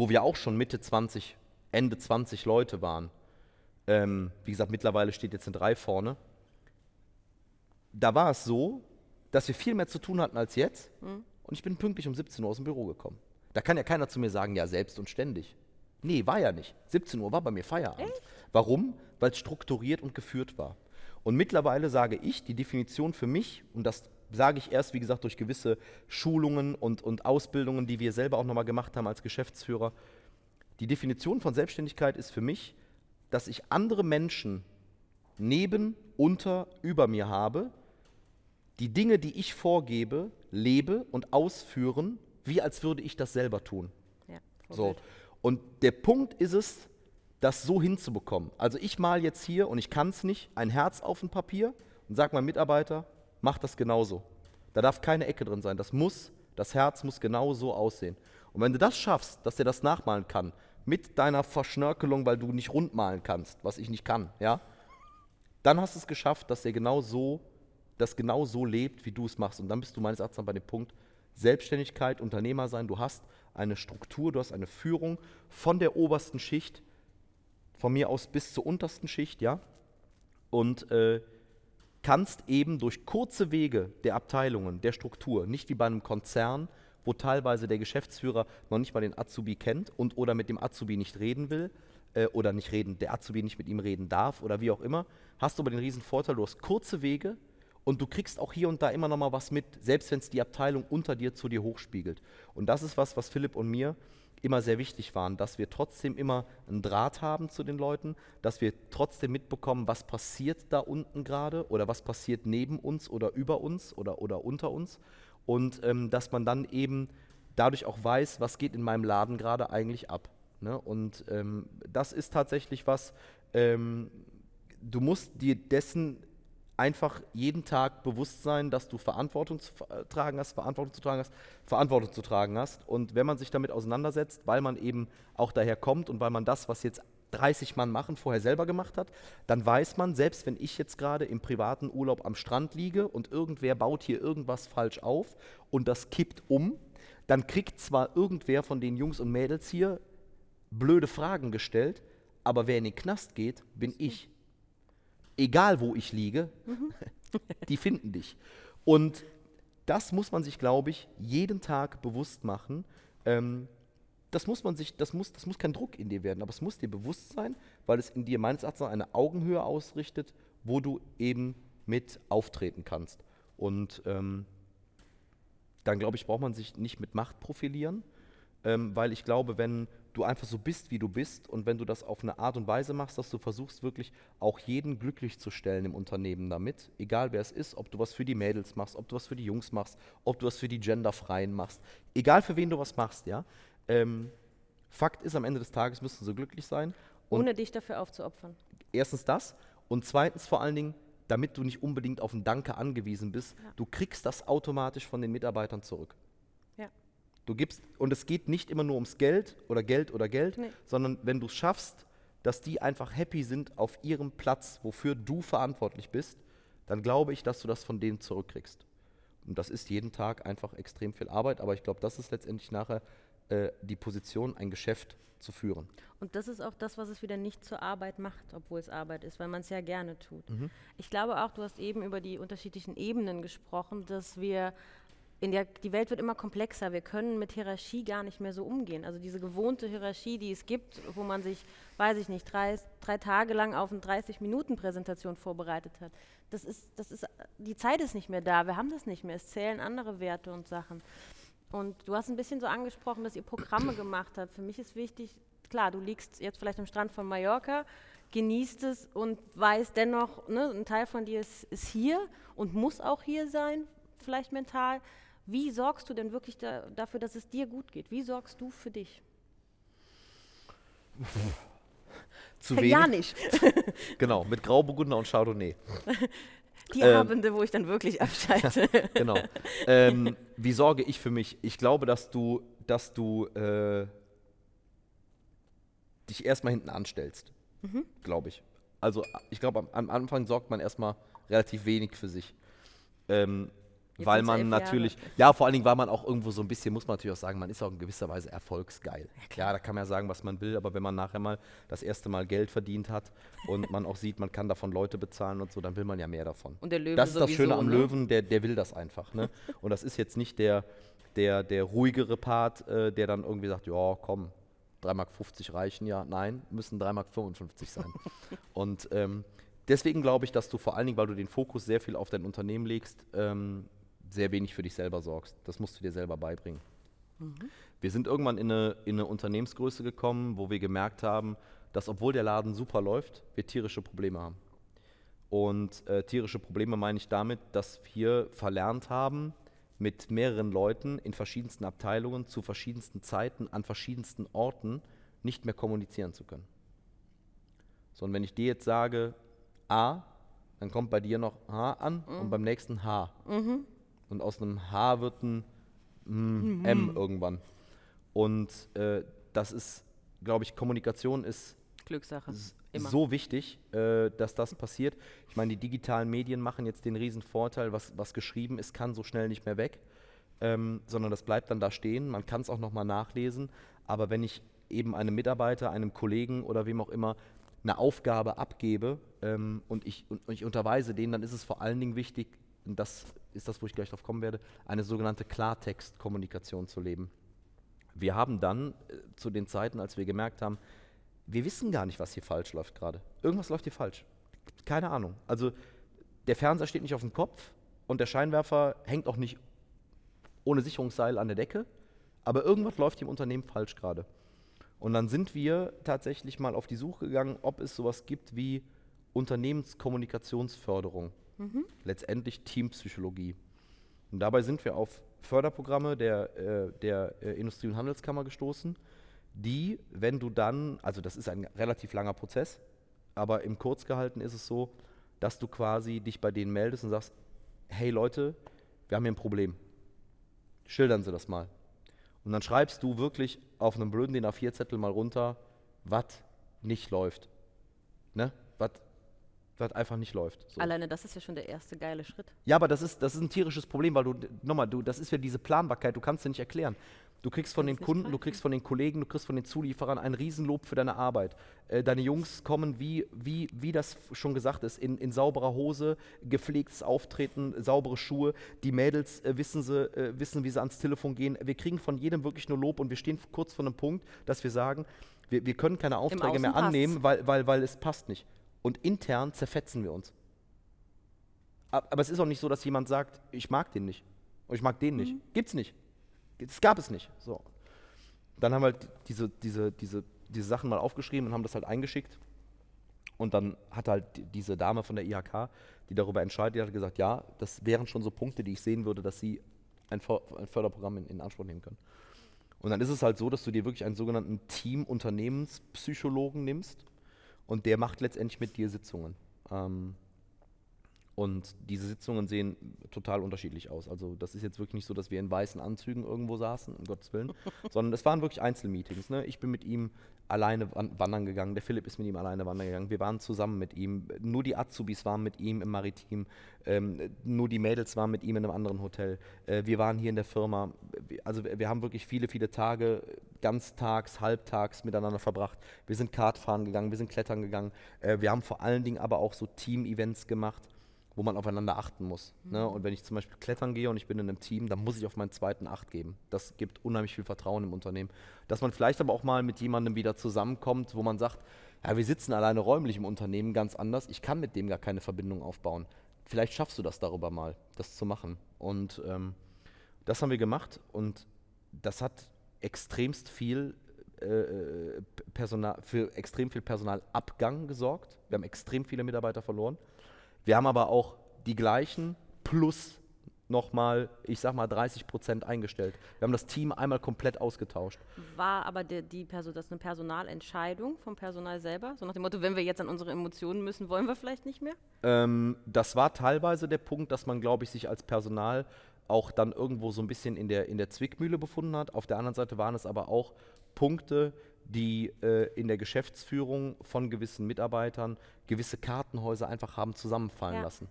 wo wir auch schon Mitte 20, Ende 20 Leute waren. Ähm, wie gesagt, mittlerweile steht jetzt eine 3 vorne. Da war es so, dass wir viel mehr zu tun hatten als jetzt. Mhm. Und ich bin pünktlich um 17 Uhr aus dem Büro gekommen. Da kann ja keiner zu mir sagen, ja, selbst und ständig. Nee, war ja nicht. 17 Uhr war bei mir Feierabend. Echt? Warum? Weil es strukturiert und geführt war. Und mittlerweile sage ich, die Definition für mich, und das sage ich erst, wie gesagt, durch gewisse Schulungen und, und Ausbildungen, die wir selber auch nochmal gemacht haben als Geschäftsführer. Die Definition von Selbstständigkeit ist für mich, dass ich andere Menschen neben, unter, über mir habe, die Dinge, die ich vorgebe, lebe und ausführen, wie als würde ich das selber tun. Ja, so. Und der Punkt ist es, das so hinzubekommen. Also ich mal jetzt hier, und ich kann es nicht, ein Herz auf ein Papier und sage meinem Mitarbeiter, mach das genauso. Da darf keine Ecke drin sein. Das muss, das Herz muss genau so aussehen. Und wenn du das schaffst, dass er das nachmalen kann, mit deiner Verschnörkelung, weil du nicht rund malen kannst, was ich nicht kann, ja, dann hast du es geschafft, dass er genau so, das genau so lebt, wie du es machst. Und dann bist du meines Erachtens bei dem Punkt Selbstständigkeit, Unternehmer sein. Du hast eine Struktur, du hast eine Führung von der obersten Schicht, von mir aus bis zur untersten Schicht, ja. Und äh, kannst eben durch kurze Wege der Abteilungen, der Struktur, nicht wie bei einem Konzern, wo teilweise der Geschäftsführer noch nicht mal den Azubi kennt und oder mit dem Azubi nicht reden will äh, oder nicht reden, der Azubi nicht mit ihm reden darf oder wie auch immer, hast du aber den riesen Vorteil, du hast kurze Wege und du kriegst auch hier und da immer noch mal was mit, selbst wenn es die Abteilung unter dir zu dir hochspiegelt. Und das ist was, was Philipp und mir immer sehr wichtig waren, dass wir trotzdem immer einen Draht haben zu den Leuten, dass wir trotzdem mitbekommen, was passiert da unten gerade oder was passiert neben uns oder über uns oder, oder unter uns und ähm, dass man dann eben dadurch auch weiß, was geht in meinem Laden gerade eigentlich ab. Ne? Und ähm, das ist tatsächlich was, ähm, du musst dir dessen einfach jeden Tag bewusst sein, dass du Verantwortung zu tragen hast, Verantwortung zu tragen hast, Verantwortung zu tragen hast. Und wenn man sich damit auseinandersetzt, weil man eben auch daher kommt und weil man das, was jetzt 30 Mann machen, vorher selber gemacht hat, dann weiß man, selbst wenn ich jetzt gerade im privaten Urlaub am Strand liege und irgendwer baut hier irgendwas falsch auf und das kippt um, dann kriegt zwar irgendwer von den Jungs und Mädels hier blöde Fragen gestellt, aber wer in den Knast geht, bin ich egal wo ich liege, mhm. die finden dich. Und das muss man sich, glaube ich, jeden Tag bewusst machen. Ähm, das muss man sich, das muss, das muss kein Druck in dir werden, aber es muss dir bewusst sein, weil es in dir meines Erachtens eine Augenhöhe ausrichtet, wo du eben mit auftreten kannst. Und ähm, dann glaube ich, braucht man sich nicht mit Macht profilieren, ähm, weil ich glaube, wenn du einfach so bist, wie du bist und wenn du das auf eine Art und Weise machst, dass du versuchst wirklich auch jeden glücklich zu stellen im Unternehmen damit, egal wer es ist, ob du was für die Mädels machst, ob du was für die Jungs machst, ob du was für die Genderfreien machst, egal für wen du was machst, ja. Ähm, Fakt ist, am Ende des Tages müssen sie glücklich sein Ohne dich dafür aufzuopfern. erstens das und zweitens vor allen Dingen, damit du nicht unbedingt auf ein Danke angewiesen bist, Ja. du kriegst das automatisch von den Mitarbeitern zurück. Du gibst, und es geht nicht immer nur ums Geld oder Geld oder Geld, Nee. sondern wenn du es schaffst, dass die einfach happy sind auf ihrem Platz, wofür du verantwortlich bist, dann glaube ich, dass du das von denen zurückkriegst. Und das ist jeden Tag einfach extrem viel Arbeit, aber ich glaube, das ist letztendlich nachher äh, die Position, ein Geschäft zu führen. Und das ist auch das, was es wieder nicht zur Arbeit macht, obwohl es Arbeit ist, weil man es ja gerne tut. Mhm. Ich glaube auch, du hast eben über die unterschiedlichen Ebenen gesprochen, dass wir in der, die Welt wird immer komplexer. Wir können mit Hierarchie gar nicht mehr so umgehen. Also diese gewohnte Hierarchie, die es gibt, wo man sich, weiß ich nicht, drei, drei Tage lang auf eine 30-Minuten-Präsentation vorbereitet hat. Das ist, das ist, die Zeit ist nicht mehr da. Wir haben das nicht mehr. Es zählen andere Werte und Sachen. Und du hast ein bisschen so angesprochen, dass ihr Programme gemacht habt. Für mich ist wichtig, klar, du liegst jetzt vielleicht am Strand von Mallorca, genießt es und weißt dennoch, ne, ein Teil von dir ist, ist hier und muss auch hier sein, vielleicht mental. Wie sorgst du denn wirklich da, dafür, dass es dir gut geht? Wie sorgst du für dich? Zu Ja, wenig. nicht. Genau, mit Grauburgunder und Chardonnay. Die Ähm. Abende, wo ich dann wirklich abschalte. genau. ähm, wie sorge ich für mich? Ich glaube, dass du, dass du äh, dich erstmal hinten anstellst. Glaube ich. Also ich glaube, am, am Anfang sorgt man erstmal relativ wenig für sich. Ähm, Jetzt weil man Jahre. natürlich, ja, vor allen Dingen, weil man auch irgendwo so ein bisschen, muss man natürlich auch sagen, man ist auch in gewisser Weise erfolgsgeil. Ja, da kann man ja sagen, was man will, aber wenn man nachher mal das erste Mal Geld verdient hat und man auch sieht, man kann davon Leute bezahlen und so, dann will man ja mehr davon. Und der Löwe Das ist das sowieso, Schöne am ne? Löwen, der, der will das einfach. Ne? Und das ist jetzt nicht der, der, der ruhigere Part, äh, der dann irgendwie sagt, ja, komm, 3,50 Mark reichen ja. Nein, müssen 3,55 Mark sein. Und ähm, deswegen glaube ich, dass du vor allen Dingen, weil du den Fokus sehr viel auf dein Unternehmen legst, ähm, sehr wenig für dich selber sorgst. Das musst du dir selber beibringen. Wir sind irgendwann in eine, in eine Unternehmensgröße gekommen, wo wir gemerkt haben, dass obwohl der Laden super läuft, wir tierische Probleme haben. Und äh, tierische Probleme meine ich damit, dass wir verlernt haben, mit mehreren Leuten in verschiedensten Abteilungen zu verschiedensten Zeiten an verschiedensten Orten nicht mehr kommunizieren zu können. So, und wenn ich dir jetzt sage A, dann kommt bei dir noch H an und beim nächsten H. Und aus einem H wird ein mm, M irgendwann. Und äh, das ist, glaube ich, Kommunikation ist Glückssache. Immer. so wichtig, äh, dass das passiert. Ich meine, die digitalen Medien machen jetzt den riesen Vorteil, was, was geschrieben ist, kann so schnell nicht mehr weg, ähm, sondern das bleibt dann da stehen. Man kann es auch nochmal nachlesen. Aber wenn ich eben einem Mitarbeiter, einem Kollegen oder wem auch immer eine Aufgabe abgebe ähm, und, ich, und ich unterweise den, dann ist es vor allen Dingen wichtig, und das ist das, wo ich gleich drauf kommen werde, eine sogenannte Klartextkommunikation zu leben. Wir haben dann äh, zu den Zeiten, als wir gemerkt haben, wir wissen gar nicht, was hier falsch läuft gerade. Irgendwas läuft hier falsch. Keine Ahnung. Also der Fernseher steht nicht auf dem Kopf und der Scheinwerfer hängt auch nicht ohne Sicherungsseil an der Decke, aber irgendwas läuft im Unternehmen falsch gerade. Und dann sind wir tatsächlich mal auf die Suche gegangen, ob es sowas gibt wie Unternehmenskommunikationsförderung. Letztendlich Teampsychologie. Und dabei sind wir auf Förderprogramme der, äh, der äh, Industrie- und Handelskammer gestoßen, die, wenn du dann, also das ist ein relativ langer Prozess, aber im Kurz gehalten ist es so, dass du quasi dich bei denen meldest und sagst, hey Leute, wir haben hier ein Problem. Schildern Sie das mal. Und dann schreibst du wirklich auf einem blöden DIN A4-Zettel mal runter, was nicht läuft. Ne? Was einfach nicht läuft. So. Alleine das ist ja schon der erste geile Schritt. Ja, aber das ist, das ist ein tierisches Problem, weil du, nochmal, du, das ist ja diese Planbarkeit, du kannst dir nicht erklären. Du kriegst von den Kunden, du greifen. kriegst von den Kollegen, du kriegst von den Zulieferern ein Riesenlob für deine Arbeit. Äh, deine Jungs kommen, wie, wie, wie das schon gesagt ist, in, in sauberer Hose, gepflegtes Auftreten, saubere Schuhe. Die Mädels äh, wissen, sie, äh, wissen, wie sie ans Telefon gehen. Wir kriegen von jedem wirklich nur Lob und wir stehen kurz vor einem Punkt, dass wir sagen, wir, wir können keine Aufträge mehr passt's. annehmen, weil, weil, weil es passt nicht. Und intern zerfetzen wir uns. Ab- Aber es ist auch nicht so, dass jemand sagt, ich mag den nicht. Und ich mag den nicht. Gibt's nicht. Das gab es nicht. So. Dann haben wir halt diese, diese, diese, diese Sachen mal aufgeschrieben und haben das halt eingeschickt. Und dann hat halt die- diese Dame von der IHK, die darüber entscheidet, die hat gesagt, ja, das wären schon so Punkte, die ich sehen würde, dass sie ein Förderprogramm in, in Anspruch nehmen können. Und dann ist es halt so, dass du dir wirklich einen sogenannten Team-Unternehmenspsychologen nimmst und der macht letztendlich mit dir Sitzungen. Ähm, und diese Sitzungen sehen total unterschiedlich aus. Also das ist jetzt wirklich nicht so, dass wir in weißen Anzügen irgendwo saßen, um Gottes Willen, sondern es waren wirklich Einzelmeetings. Ne? Ich bin mit ihm alleine wandern gegangen, der Philipp ist mit ihm alleine wandern gegangen, wir waren zusammen mit ihm, nur die Azubis waren mit ihm im Maritim, ähm, nur die Mädels waren mit ihm in einem anderen Hotel. Äh, wir waren hier in der Firma, also wir haben wirklich viele, viele Tage, ganztags, halbtags miteinander verbracht. Wir sind Kartfahren gegangen, wir sind klettern gegangen. Äh, wir haben vor allen Dingen aber auch so Team-Events gemacht wo man aufeinander achten muss. Ne? Mhm. Ne? Und wenn ich zum Beispiel klettern gehe und ich bin in einem Team, dann muss ich auf meinen zweiten Acht geben. Das gibt unheimlich viel Vertrauen im Unternehmen. Dass man vielleicht aber auch mal mit jemandem wieder zusammenkommt, wo man sagt, ja, wir sitzen alleine räumlich im Unternehmen ganz anders, ich kann mit dem gar keine Verbindung aufbauen. Vielleicht schaffst du das darüber mal, das zu machen. Und ähm, das haben wir gemacht und das hat extremst viel äh, äh Personal, für extrem viel Personalabgang gesorgt. Wir haben extrem viele Mitarbeiter verloren. Wir haben aber auch die gleichen plus nochmal, ich sag mal, 30 Prozent eingestellt. Wir haben das Team einmal komplett ausgetauscht. War aber die, die Person, das eine Personalentscheidung vom Personal selber? So nach dem Motto, wenn wir jetzt an unsere Emotionen müssen, wollen wir vielleicht nicht mehr? Ähm, das war teilweise der Punkt, dass man, glaube ich, sich als Personal auch dann irgendwo so ein bisschen in der, in der Zwickmühle befunden hat. Auf der anderen Seite waren es aber auch Punkte, die äh, in der Geschäftsführung von gewissen Mitarbeitern gewisse Kartenhäuser einfach haben zusammenfallen ja. lassen.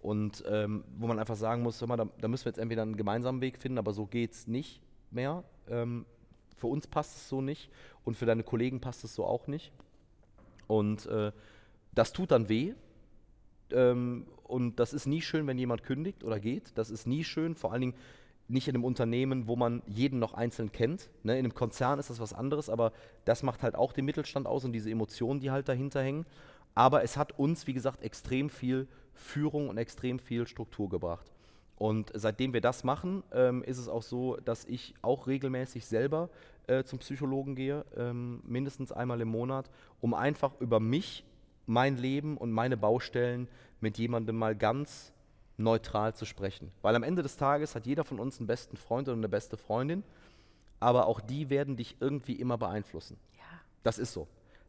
Und ähm, wo man einfach sagen muss, mal, da, da, müssen wir jetzt entweder einen gemeinsamen Weg finden, aber so geht es nicht mehr. Ähm, für uns passt es so nicht und für deine Kollegen passt es so auch nicht. Und äh, das tut dann weh. Ähm, und das ist nie schön, wenn jemand kündigt oder geht. Das ist nie schön, vor allen Dingen nicht in einem Unternehmen, wo man jeden noch einzeln kennt. Ne? In einem Konzern ist das was anderes, aber das macht halt auch den Mittelstand aus und diese Emotionen, die halt dahinter hängen. Aber es hat uns, wie gesagt, extrem viel Führung und extrem viel Struktur gebracht. Und seitdem wir das machen, ähm, ist es auch so, dass ich auch regelmäßig selber äh, zum Psychologen gehe, ähm, mindestens einmal im Monat, um einfach über mich, mein Leben und meine Baustellen mit jemandem mal ganz neutral zu sprechen. Weil am Ende des Tages hat jeder von uns einen besten Freund oder eine beste Freundin, aber auch die werden dich irgendwie immer beeinflussen. Ja. Das ist so.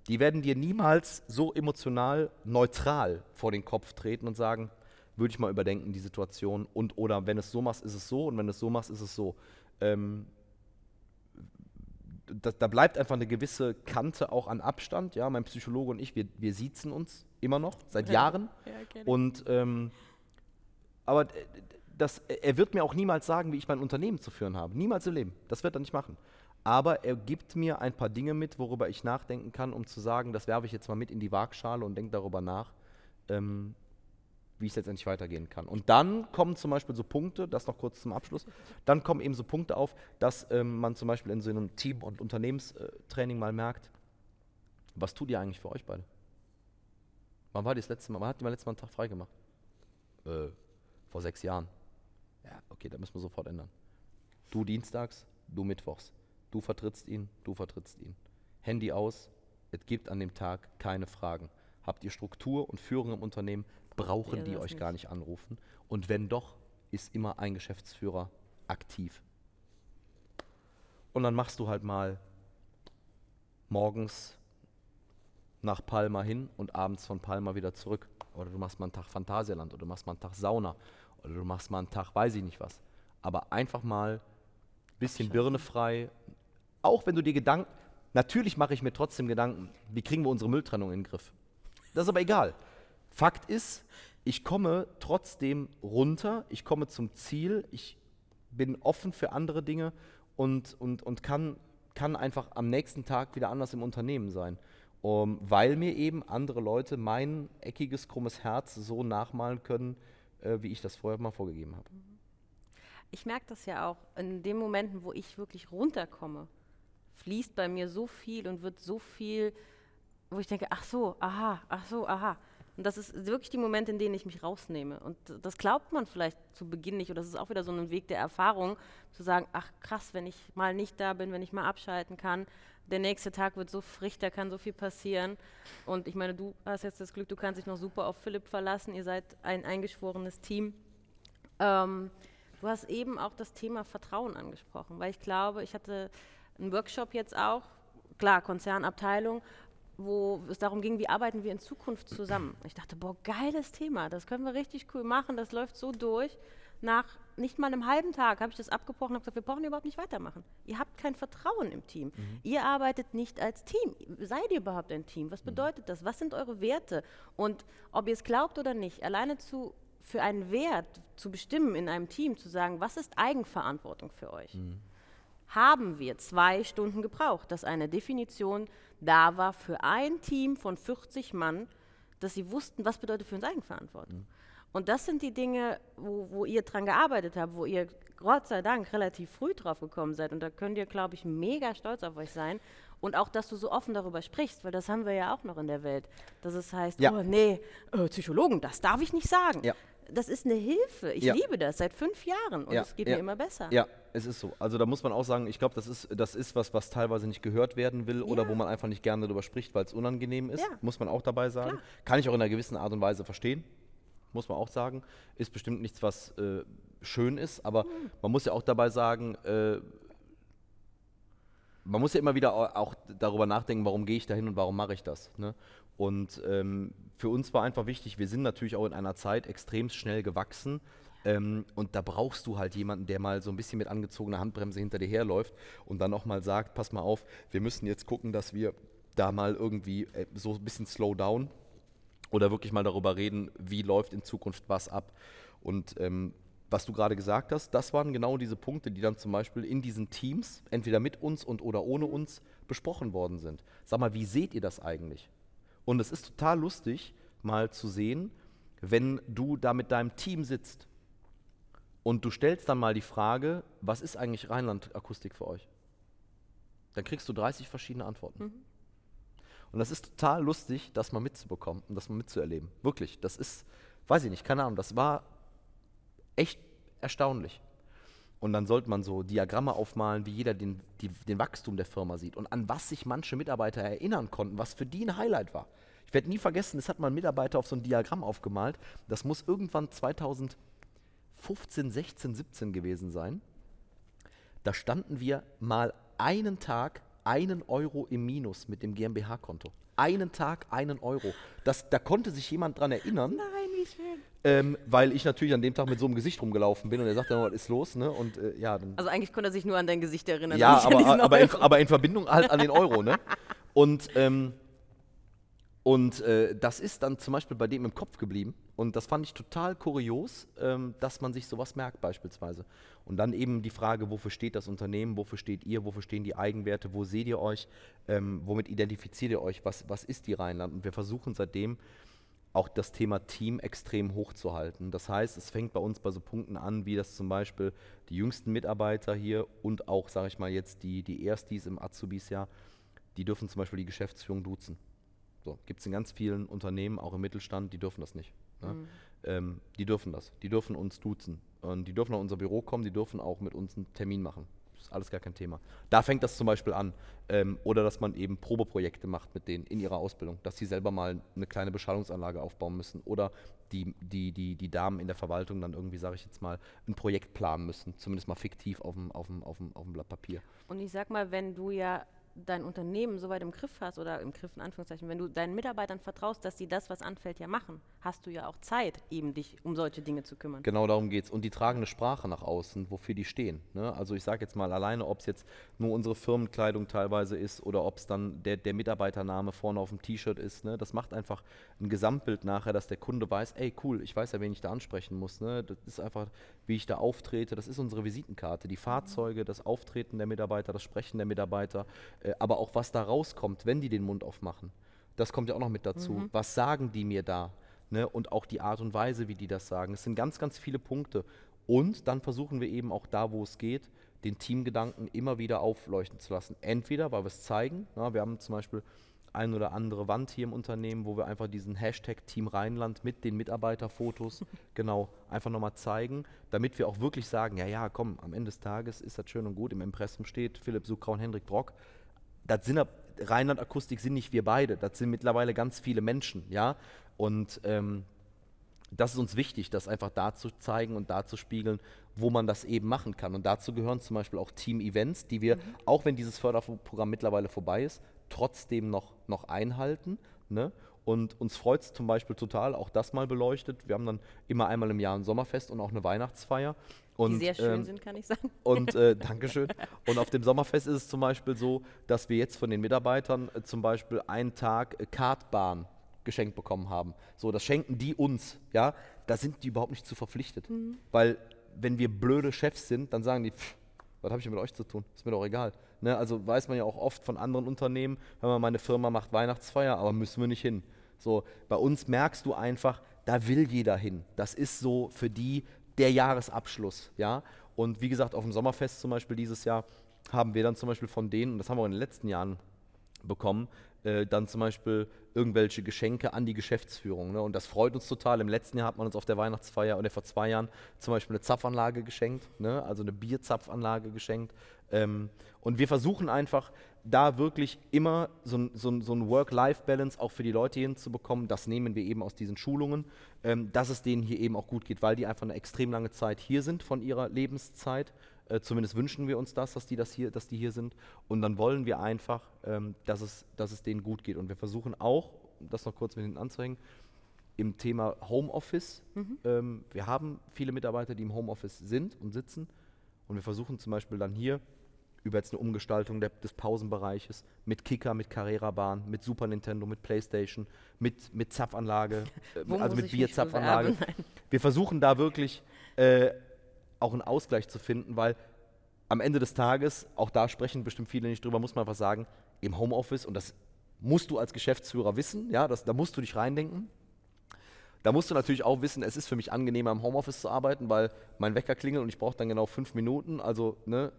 Die werden dir niemals so emotional neutral vor den Kopf treten und sagen, würde ich mal überdenken, die Situation. Und oder wenn es so machst, ist es so und wenn es so machst, ist es so. Ähm, da, da, bleibt einfach eine gewisse Kante auch an Abstand. Ja, mein Psychologe und ich, wir, wir siezen uns immer noch seit ja. Jahren. Ja, und ähm, aber das, er wird mir auch niemals sagen, wie ich mein Unternehmen zu führen habe. Niemals im Leben. Das wird er nicht machen. Aber er gibt mir ein paar Dinge mit, worüber ich nachdenken kann, um zu sagen, das werfe ich jetzt mal mit in die Waagschale und denke darüber nach, ähm, wie es letztendlich weitergehen kann. Und dann kommen zum Beispiel so Punkte, das noch kurz zum Abschluss, dann kommen eben so Punkte auf, dass ähm, man zum Beispiel in so einem Team- und Unternehmenstraining mal merkt, was tut ihr eigentlich für euch beide? Wann war das letzte Mal? Wann hat die mal letztes Mal einen Tag frei gemacht? Äh, vor sechs Jahren. Ja, okay, da müssen wir sofort ändern. Du dienstags, du mittwochs. Du vertrittst ihn, du vertrittst ihn. Handy aus, es gibt an dem Tag keine Fragen. Habt ihr Struktur und Führung im Unternehmen, brauchen ja, die euch nicht. gar nicht anrufen. Und wenn doch, ist immer ein Geschäftsführer aktiv. Und dann machst du halt mal morgens nach Palma hin und abends von Palma wieder zurück. Oder du machst mal einen Tag Phantasialand oder du machst mal einen Tag Sauna oder du machst mal einen Tag, weiß ich nicht was. Aber einfach mal ein bisschen Birne frei. Auch wenn du dir Gedanken, natürlich mache ich mir trotzdem Gedanken, wie kriegen wir unsere Mülltrennung in den Griff. Das ist aber egal. Fakt ist, ich komme trotzdem runter, ich komme zum Ziel, ich bin offen für andere Dinge und, und, und kann, kann einfach am nächsten Tag wieder anders im Unternehmen sein um, weil mir eben andere Leute mein eckiges, krummes Herz so nachmalen können, äh, wie ich das vorher mal vorgegeben habe. Ich merke das ja auch in den Momenten, wo ich wirklich runterkomme, fließt bei mir so viel und wird so viel, wo ich denke, ach so, aha, ach so, aha. Und das ist wirklich die Momente, in denen ich mich rausnehme. Und das glaubt man vielleicht zu Beginn nicht. Und das ist auch wieder so ein Weg der Erfahrung, zu sagen, ach krass, wenn ich mal nicht da bin, wenn ich mal abschalten kann, der nächste Tag wird so frisch, da kann so viel passieren. Und ich meine, du hast jetzt das Glück, du kannst dich noch super auf Philipp verlassen. Ihr seid ein eingeschworenes Team. Ähm, du hast eben auch das Thema Vertrauen angesprochen, weil ich glaube, ich hatte einen Workshop jetzt auch, klar, Konzernabteilung, wo es darum ging, wie arbeiten wir in Zukunft zusammen. Ich dachte, boah, geiles Thema, das können wir richtig cool machen, das läuft so durch. Nach nicht mal einem halben Tag habe ich das abgebrochen und gesagt, wir brauchen überhaupt nicht weitermachen. Ihr habt kein Vertrauen im Team. Mhm. Ihr arbeitet nicht als Team. Seid ihr überhaupt ein Team? Was mhm. bedeutet das? Was sind eure Werte? Und ob ihr es glaubt oder nicht, alleine zu, für einen Wert zu bestimmen in einem Team, zu sagen, was ist Eigenverantwortung für euch? Mhm. Haben wir zwei Stunden gebraucht, dass eine Definition da war für ein Team von 40 Mann, dass sie wussten, was bedeutet für uns Eigenverantwortung. Mhm. Und das sind die Dinge, wo, wo ihr dran gearbeitet habt, wo ihr Gott sei Dank relativ früh drauf gekommen seid. Und da könnt ihr, glaube ich, mega stolz auf euch sein. Und auch, dass du so offen darüber sprichst, weil das haben wir ja auch noch in der Welt. Dass es heißt, ja. oh nee, äh, Psychologen, das darf ich nicht sagen. Ja. Das ist eine Hilfe. Ich ja. liebe das seit fünf Jahren und es geht mir immer besser. Ja, es ist so. Also da muss man auch sagen, ich glaube, das ist, das ist was, was teilweise nicht gehört werden will oder wo man einfach nicht gerne darüber spricht, weil es unangenehm ist. Muss man auch dabei sagen. Klar. Kann ich auch in einer gewissen Art und Weise verstehen muss man auch sagen. Ist bestimmt nichts, was äh, schön ist, aber man muss ja auch dabei sagen, äh, man muss ja immer wieder auch darüber nachdenken, warum gehe ich da hin und warum mache ich das. Ne? Und ähm, für uns war einfach wichtig, wir sind natürlich auch in einer Zeit extrem schnell gewachsen. Ähm, und da brauchst du halt jemanden, der mal so ein bisschen mit angezogener Handbremse hinter dir herläuft und dann auch mal sagt, pass mal auf, wir müssen jetzt gucken, dass wir da mal irgendwie äh, so ein bisschen slow down oder wirklich mal darüber reden, wie läuft in Zukunft was ab. Und ähm, was du gerade gesagt hast, das waren genau diese Punkte, die dann zum Beispiel in diesen Teams, entweder mit uns und oder ohne uns, besprochen worden sind. Sag mal, wie seht ihr das eigentlich? Und es ist total lustig, mal zu sehen, wenn du da mit deinem Team sitzt und du stellst dann mal die Frage, was ist eigentlich Rheinland-Akustik für euch? Dann kriegst du 30 verschiedene Antworten. Mhm. Und das ist total lustig, das mal mitzubekommen und das mal mitzuerleben. Wirklich, das ist, weiß ich nicht, keine Ahnung, das war echt erstaunlich. Und dann sollte man so Diagramme aufmalen, wie jeder den, die, den Wachstum der Firma sieht und an was sich manche Mitarbeiter erinnern konnten, was für die ein Highlight war. Ich werde nie vergessen, es hat mal ein Mitarbeiter auf so ein Diagramm aufgemalt. Das muss irgendwann 2015, 16, 17 gewesen sein. Da standen wir mal einen Tag einen Euro im Minus mit dem GmbH-Konto. Einen Tag, einen Euro. Das, da konnte sich jemand dran erinnern. Nein, wie schön. Ähm, weil ich natürlich an dem Tag mit so einem Gesicht rumgelaufen bin und er sagte, was ist los? Ne? Und, äh, ja, dann also eigentlich konnte er sich nur an dein Gesicht erinnern. Ja, aber, aber, in, aber, in, Verbindung halt an den Euro. Ne? Und ähm, und äh, das ist dann zum Beispiel bei dem im Kopf geblieben. Und das fand ich total kurios, ähm, dass man sich sowas merkt beispielsweise. Und dann eben die Frage, wofür steht das Unternehmen, wofür steht ihr, wofür stehen die Eigenwerte, wo seht ihr euch, ähm, womit identifiziert ihr euch, was, was ist die Rheinland? Und wir versuchen seitdem auch das Thema Team extrem hochzuhalten. Das heißt, es fängt bei uns bei so Punkten an, wie das zum Beispiel die jüngsten Mitarbeiter hier und auch, sage ich mal jetzt, die, die Erstis im Azubis-Jahr, die dürfen zum Beispiel die Geschäftsführung duzen. So, gibt es in ganz vielen Unternehmen, auch im Mittelstand, die dürfen das nicht. Ne? Mhm. Ähm, die dürfen das. Die dürfen uns duzen. Und die dürfen nach unser Büro kommen, die dürfen auch mit uns einen Termin machen. Das ist alles gar kein Thema. Da fängt das zum Beispiel an. Ähm, oder dass man eben Probeprojekte macht mit denen in ihrer Ausbildung, dass sie selber mal eine kleine Beschallungsanlage aufbauen müssen. Oder die, die, die, die Damen in der Verwaltung dann irgendwie, sage ich jetzt mal, ein Projekt planen müssen. Zumindest mal fiktiv auf dem, auf dem, auf dem, auf dem Blatt Papier. Und ich sag mal, wenn du ja dein Unternehmen so weit im Griff hast oder im Griff in Anführungszeichen, wenn du deinen Mitarbeitern vertraust, dass sie das, was anfällt, ja machen, hast du ja auch Zeit, eben dich um solche Dinge zu kümmern. Genau darum geht es. Und die tragen eine Sprache nach außen, wofür die stehen. Ne? Also ich sage jetzt mal alleine, ob es jetzt nur unsere Firmenkleidung teilweise ist oder ob es dann der, der Mitarbeitername vorne auf dem T-Shirt ist. Ne? Das macht einfach ein Gesamtbild nachher, dass der Kunde weiß, ey cool, ich weiß ja, wen ich da ansprechen muss. Ne? Das ist einfach, wie ich da auftrete. Das ist unsere Visitenkarte. Die Fahrzeuge, das Auftreten der Mitarbeiter, das Sprechen der Mitarbeiter, aber auch was da rauskommt, wenn die den Mund aufmachen. Das kommt ja auch noch mit dazu. Mhm. Was sagen die mir da? Ne? Und auch die Art und Weise, wie die das sagen. Es sind ganz, ganz viele Punkte. Und dann versuchen wir eben auch da, wo es geht, den Teamgedanken immer wieder aufleuchten zu lassen. Entweder, weil wir es zeigen. Ja, wir haben zum Beispiel ein oder andere Wand hier im Unternehmen, wo wir einfach diesen Hashtag Team Rheinland mit den Mitarbeiterfotos genau einfach nochmal zeigen, damit wir auch wirklich sagen, ja, ja, komm, am Ende des Tages ist das schön und gut, im Impressum steht Philipp Suckrau und Hendrik Brock. Das sind Rheinland Akustik sind nicht wir beide, das sind mittlerweile ganz viele Menschen, ja. Und ähm, das ist uns wichtig, das einfach da zu zeigen und da zu spiegeln, wo man das eben machen kann. Und dazu gehören zum Beispiel auch Team-Events, die wir, mhm. auch wenn dieses Förderprogramm mittlerweile vorbei ist, trotzdem noch, noch einhalten. Ne? Und uns freut es zum Beispiel total, auch das mal beleuchtet. Wir haben dann immer einmal im Jahr ein Sommerfest und auch eine Weihnachtsfeier. Und, die sehr schön ähm, sind, kann ich sagen. und äh, Dankeschön. Und auf dem Sommerfest ist es zum Beispiel so, dass wir jetzt von den Mitarbeitern äh, zum Beispiel einen Tag äh, Kartbahn geschenkt bekommen haben. So, das schenken die uns, ja. Da sind die überhaupt nicht zu verpflichtet. Weil wenn wir blöde Chefs sind, dann sagen die, pff, was habe ich denn mit euch zu tun? Ist mir doch egal. Ne? Also weiß man ja auch oft von anderen Unternehmen, wenn man meine Firma macht Weihnachtsfeier, aber müssen wir nicht hin. So, bei uns merkst du einfach, da will jeder hin. Das ist so für die der Jahresabschluss, ja. Und wie gesagt, auf dem Sommerfest zum Beispiel dieses Jahr haben wir dann zum Beispiel von denen, und das haben wir auch in den letzten Jahren bekommen, äh, dann zum Beispiel irgendwelche Geschenke an die Geschäftsführung. Ne? Und das freut uns total. Im letzten Jahr hat man uns auf der Weihnachtsfeier oder vor zwei Jahren zum Beispiel eine Zapfanlage geschenkt, ne? also eine Bierzapfanlage geschenkt. Ähm, und wir versuchen einfach da wirklich immer so ein, so so ein Work-Life-Balance auch für die Leute hinzubekommen. Das nehmen wir eben aus diesen Schulungen, ähm, dass es denen hier eben auch gut geht, weil die einfach eine extrem lange Zeit hier sind von ihrer Lebenszeit. Äh, zumindest wünschen wir uns das, dass die, das hier, dass die hier sind. Und dann wollen wir einfach, ähm, dass, es, dass es denen gut geht. Und wir versuchen auch, das noch kurz mit hinten anzuhängen, im Thema Homeoffice. Ähm, wir haben viele Mitarbeiter, die im Homeoffice sind und sitzen. Und wir versuchen zum Beispiel dann hier über jetzt eine Umgestaltung der, des Pausenbereiches mit Kicker, mit Carrera-Bahn, mit Super Nintendo, mit Playstation, mit, mit Zapfanlage, äh, also mit Bierzapfanlage. Wir versuchen da wirklich äh, auch einen Ausgleich zu finden, weil am Ende des Tages, auch da sprechen bestimmt viele nicht drüber, muss man einfach sagen, im Homeoffice, und das musst du als Geschäftsführer wissen, ja, das, da musst du dich reindenken. Da musst du natürlich auch wissen, es ist für mich angenehmer im Homeoffice zu arbeiten, weil mein Wecker klingelt und ich brauche dann genau fünf Minuten, also ne,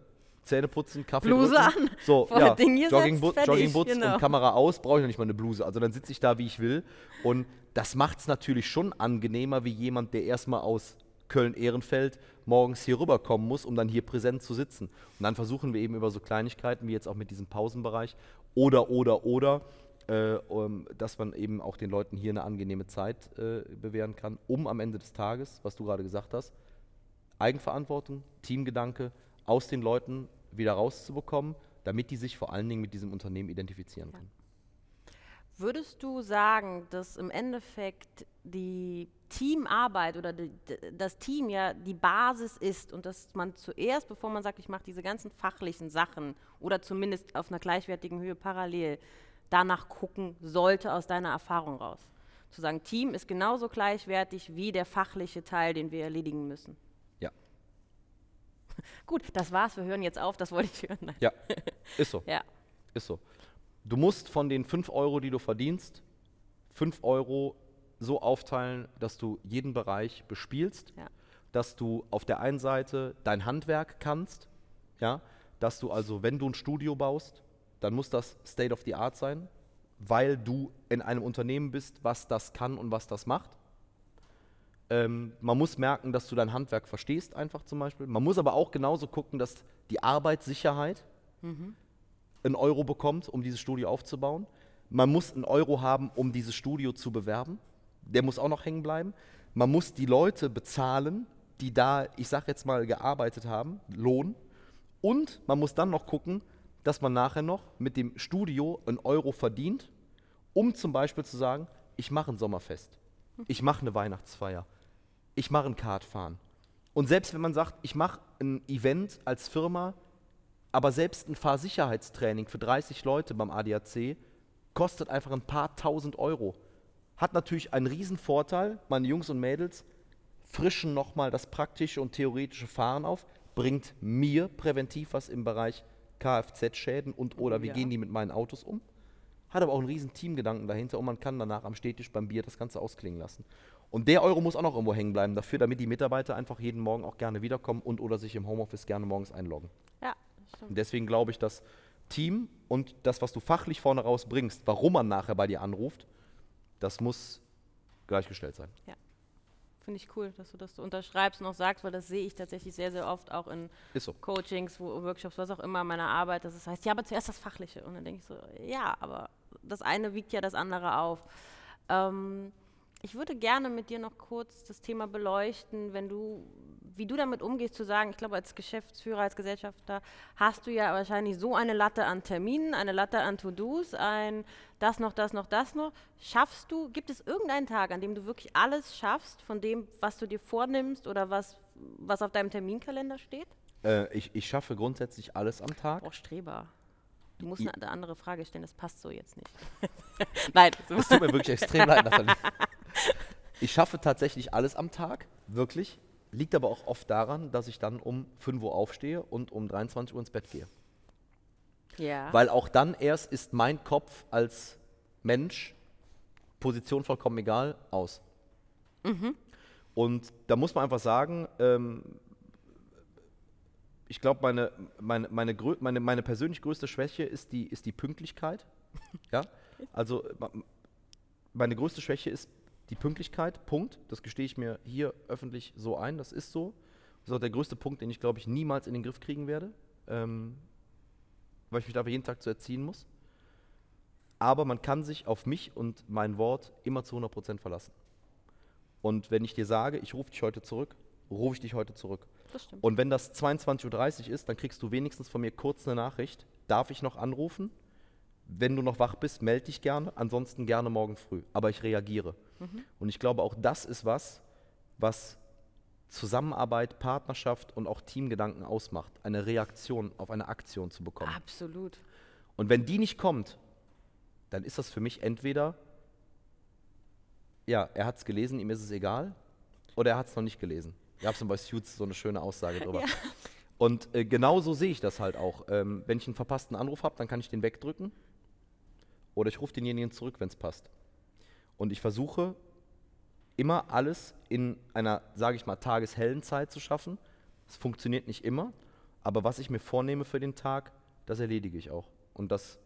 Zähne putzen, Kaffee Bluse drücken. an, so, vor ja, Ding gesetzt, Joggingbu fertig, Joggingboots genau. und Kamera aus, brauche ich noch nicht mal eine Bluse. Also dann sitze ich da, wie ich will. Und das macht es natürlich schon angenehmer, wie jemand, der erstmal aus Köln-Ehrenfeld morgens hier rüberkommen muss, um dann hier präsent zu sitzen. Und dann versuchen wir eben über so Kleinigkeiten, wie jetzt auch mit diesem Pausenbereich, oder, oder, oder, äh, um, dass man eben auch den Leuten hier eine angenehme Zeit äh, bewähren kann, um am Ende des Tages, was du gerade gesagt hast, Eigenverantwortung, Teamgedanke aus den Leuten wieder rauszubekommen, damit die sich vor allen Dingen mit diesem Unternehmen identifizieren können. Würdest du sagen, dass im Endeffekt die Teamarbeit oder die, das Team ja die Basis ist und dass man zuerst, bevor man sagt, ich mache diese ganzen fachlichen Sachen oder zumindest auf einer gleichwertigen Höhe parallel, danach gucken sollte aus deiner Erfahrung raus? Zu sagen, Team ist genauso gleichwertig wie der fachliche Teil, den wir erledigen müssen. Gut, das war's, wir hören jetzt auf, das wollte ich hören. Nein. Ja, ist so. Ja. Ist so. Du musst von den 5 Euro, die du verdienst, 5 Euro so aufteilen, dass du jeden Bereich bespielst, Ja. dass du auf der einen Seite dein Handwerk kannst, ja, dass du also, wenn du ein Studio baust, dann muss das State of the Art sein, weil du in einem Unternehmen bist, was das kann und was das macht. Ähm, man muss merken, dass du dein Handwerk verstehst, einfach zum Beispiel. Man muss aber auch genauso gucken, dass die Arbeitssicherheit einen Euro bekommt, um dieses Studio aufzubauen. Man muss einen Euro haben, um dieses Studio zu bewerben. Der muss auch noch hängen bleiben. Man muss die Leute bezahlen, die da, ich sag jetzt mal, gearbeitet haben, Lohn. Und man muss dann noch gucken, dass man nachher noch mit dem Studio einen Euro verdient, um zum Beispiel zu sagen, ich mache ein Sommerfest, ich mache eine Weihnachtsfeier, ich mache ein Kartfahren. Und selbst wenn man sagt, ich mache ein Event als Firma, aber selbst ein Fahrsicherheitstraining für 30 Leute beim ADAC kostet einfach ein paar tausend Euro. Hat natürlich einen riesen Vorteil, meine Jungs und Mädels frischen nochmal das praktische und theoretische Fahren auf, bringt mir präventiv was im Bereich Kfz-Schäden und oder wie Ja. gehen die mit meinen Autos um. Hat aber auch einen riesen Teamgedanken dahinter und man kann danach am Stehtisch beim Bier das Ganze ausklingen lassen. Und der Euro muss auch noch irgendwo hängen bleiben dafür, damit die Mitarbeiter einfach jeden Morgen auch gerne wiederkommen und oder sich im Homeoffice gerne morgens einloggen. Ja, stimmt. Und deswegen glaube ich, dass Team und das, was du fachlich vorne raus bringst, warum man nachher bei dir anruft, das muss gleichgestellt sein. Finde ich cool, dass du das so unterschreibst und auch sagst, weil das sehe ich tatsächlich sehr, sehr oft auch in so. Coachings, wo, Workshops, was auch immer in meiner Arbeit, dass es heißt, ja, aber zuerst das Fachliche. Und dann denke ich so, ja, aber das eine wiegt ja das andere auf. Ähm, Ich würde gerne mit dir noch kurz das Thema beleuchten, wenn du, wie du damit umgehst, zu sagen, ich glaube, als Geschäftsführer, als Gesellschafter hast du ja wahrscheinlich so eine Latte an Terminen, eine Latte an To-Dos, ein das noch, das noch, das noch. Schaffst du, gibt es irgendeinen Tag, an dem du wirklich alles schaffst von dem, was du dir vornimmst oder was, was auf deinem Terminkalender steht? Äh, ich, ich schaffe grundsätzlich alles am Tag. Oh, Streber. Du musst eine andere Frage stellen, das passt so jetzt nicht. Nein. Es tut mir wirklich extrem leid, Nathalie. Ich schaffe tatsächlich alles am Tag, wirklich. Liegt aber auch oft daran, dass ich dann um 5 Uhr aufstehe und um 23 Uhr ins Bett gehe. Ja. Weil auch dann erst ist mein Kopf als Mensch, Position vollkommen egal, aus. Und da muss man einfach sagen, ähm, ich glaube, meine, meine, meine, meine, meine persönlich größte Schwäche ist die, ist die Pünktlichkeit. ja? Also meine größte Schwäche ist die Pünktlichkeit, Punkt. Das gestehe ich mir hier öffentlich so ein, das ist so. Das ist auch der größte Punkt, den ich, glaube ich, niemals in den Griff kriegen werde, ähm, weil ich mich dafür jeden Tag zu erziehen muss. Aber man kann sich auf mich und mein Wort immer zu 100% verlassen. Und wenn ich dir sage, ich rufe dich heute zurück, rufe ich dich heute zurück. Das stimmt. Und wenn das 22.30 Uhr ist, dann kriegst du wenigstens von mir kurz eine Nachricht. Darf ich noch anrufen? Wenn du noch wach bist, melde dich gerne. Ansonsten gerne morgen früh. Aber ich reagiere. Und ich glaube, auch das ist was, was Zusammenarbeit, Partnerschaft und auch Teamgedanken ausmacht. Eine Reaktion auf eine Aktion zu bekommen. Absolut. Und wenn die nicht kommt, dann ist das für mich entweder, ja, er hat es gelesen, ihm ist es egal, oder er hat es noch nicht gelesen. Ihr habt bei Suits so eine schöne Aussage drüber. Ja. Und äh, genau so sehe ich das halt auch. Ähm, wenn ich einen verpassten Anruf habe, dann kann ich den wegdrücken oder ich rufe denjenigen zurück, wenn es passt. Und ich versuche immer alles in einer, sage ich mal, tageshellen Zeit zu schaffen. Es funktioniert nicht immer, aber was ich mir vornehme für den Tag, das erledige ich auch. Und das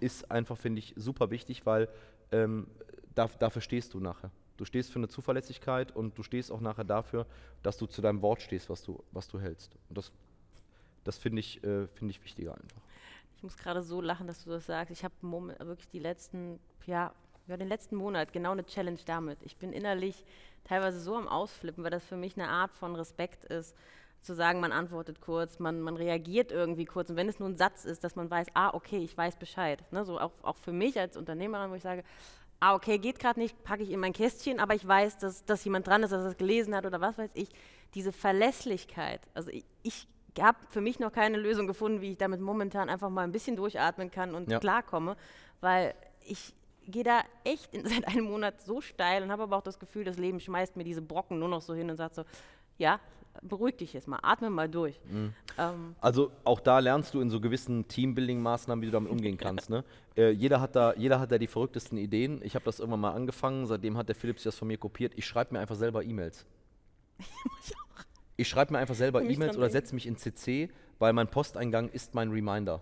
ist einfach, finde ich, super wichtig, weil ähm, da, dafür stehst du nachher. Du stehst für eine Zuverlässigkeit und du stehst auch nachher dafür, dass du zu deinem Wort stehst, was du, was du hältst. Und das, das finde ich, äh, finde ich wichtiger einfach. Ich muss gerade so lachen, dass du das sagst. Ich habe wirklich die letzten, ja, ja, den letzten Monat genau eine Challenge damit. Ich bin innerlich teilweise so am Ausflippen, weil das für mich eine Art von Respekt ist, zu sagen, man antwortet kurz, man, man reagiert irgendwie kurz. Und wenn es nur ein Satz ist, dass man weiß, ah, okay, ich weiß Bescheid. Ne, so auch, auch für mich als Unternehmerin, wo ich sage, ah, okay, geht gerade nicht, packe ich in mein Kästchen, aber ich weiß, dass, dass jemand dran ist, dass er es gelesen hat oder was weiß ich. Diese Verlässlichkeit, also ich, ich habe für mich noch keine Lösung gefunden, wie ich damit momentan einfach mal ein bisschen durchatmen kann und Ja. klarkomme, weil ich gehe da echt in, seit einem Monat so steil und habe aber auch das Gefühl, das Leben schmeißt mir diese Brocken nur noch so hin und sagt so, ja, beruhig dich jetzt mal, atme mal durch. Ähm, Also auch da lernst du in so gewissen Teambuilding-Maßnahmen, wie du damit umgehen kannst. Ne? Äh, jeder, hat da, jeder hat da die verrücktesten Ideen. Ich habe das irgendwann mal angefangen, seitdem hat der Philipp sich das von mir kopiert. Ich schreibe mir einfach selber E-Mails. Ich schreibe mir einfach selber E-Mails oder setze mich in CC, weil mein Posteingang ist mein Reminder.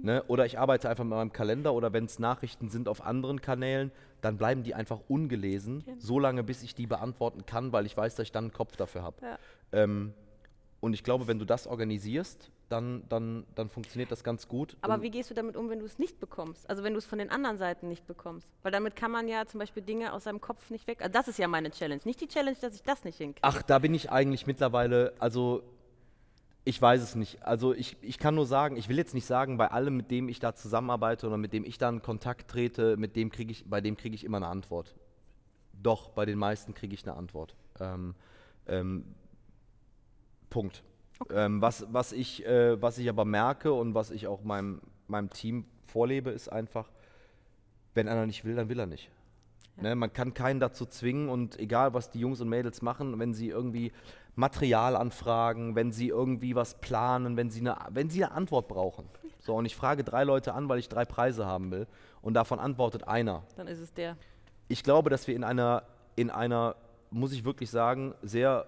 Ne? Oder ich arbeite einfach mit meinem Kalender oder wenn es Nachrichten sind auf anderen Kanälen, dann bleiben die einfach ungelesen, so lange bis ich die beantworten kann, weil ich weiß, dass ich dann einen Kopf dafür habe. Ja. Ähm, und ich glaube, wenn du das organisierst, dann, dann, dann funktioniert das ganz gut. aber und wie gehst du damit um, wenn du es nicht bekommst? Also wenn du es von den anderen Seiten nicht bekommst? Weil damit kann man ja zum Beispiel Dinge aus seinem Kopf nicht weg. Also das ist ja meine Challenge. Nicht die Challenge, dass ich das nicht hinkriege. Ach, da bin ich eigentlich mittlerweile, also ich weiß es nicht. Also ich, ich kann nur sagen, ich will jetzt nicht sagen, bei allem, mit dem ich da zusammenarbeite oder mit dem ich da in Kontakt trete, mit dem kriege ich, bei dem kriege ich immer eine Antwort. Doch, bei den meisten kriege ich eine Antwort. Ähm, ähm, Punkt. Ähm, was, was, ich, äh, was ich aber merke und was ich auch meinem, meinem Team vorlebe, ist einfach, wenn einer nicht will, dann will er nicht. Ne, man kann keinen dazu zwingen und egal, was die Jungs und Mädels machen, wenn sie irgendwie Material anfragen, wenn sie irgendwie was planen, wenn sie eine, wenn sie eine Antwort brauchen. So, und ich frage drei Leute an, weil ich drei Preise haben will und davon antwortet einer. Dann ist es der. Ich glaube, dass wir in einer, in einer, muss ich wirklich sagen, sehr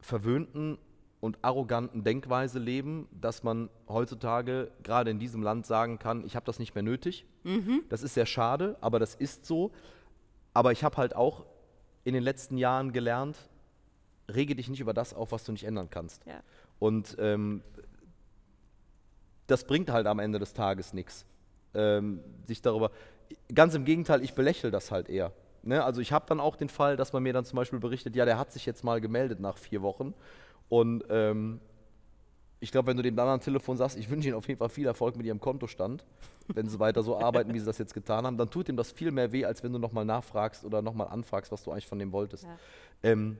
verwöhnten und arroganten Denkweise leben, dass man heutzutage gerade in diesem Land sagen kann, ich habe das nicht mehr nötig. Das ist sehr schade, aber das ist so. Aber ich habe halt auch in den letzten Jahren gelernt, rege dich nicht über das auf, was du nicht ändern kannst. Ja. Und ähm, das bringt halt am Ende des Tages nichts. Ähm, sich darüber. Ganz im Gegenteil, ich belächle das halt eher. Ne? Also ich habe dann auch den Fall, dass man mir dann zum Beispiel berichtet, ja, der hat sich jetzt mal gemeldet nach vier Wochen. Und ähm, ich glaube, wenn du dem dann am Telefon sagst, ich wünsche Ihnen auf jeden Fall viel Erfolg mit Ihrem Kontostand, wenn Sie weiter so arbeiten, wie Sie das jetzt getan haben, dann tut ihm das viel mehr weh, als wenn du nochmal nachfragst oder nochmal anfragst, was du eigentlich von dem wolltest. Ja. Ähm,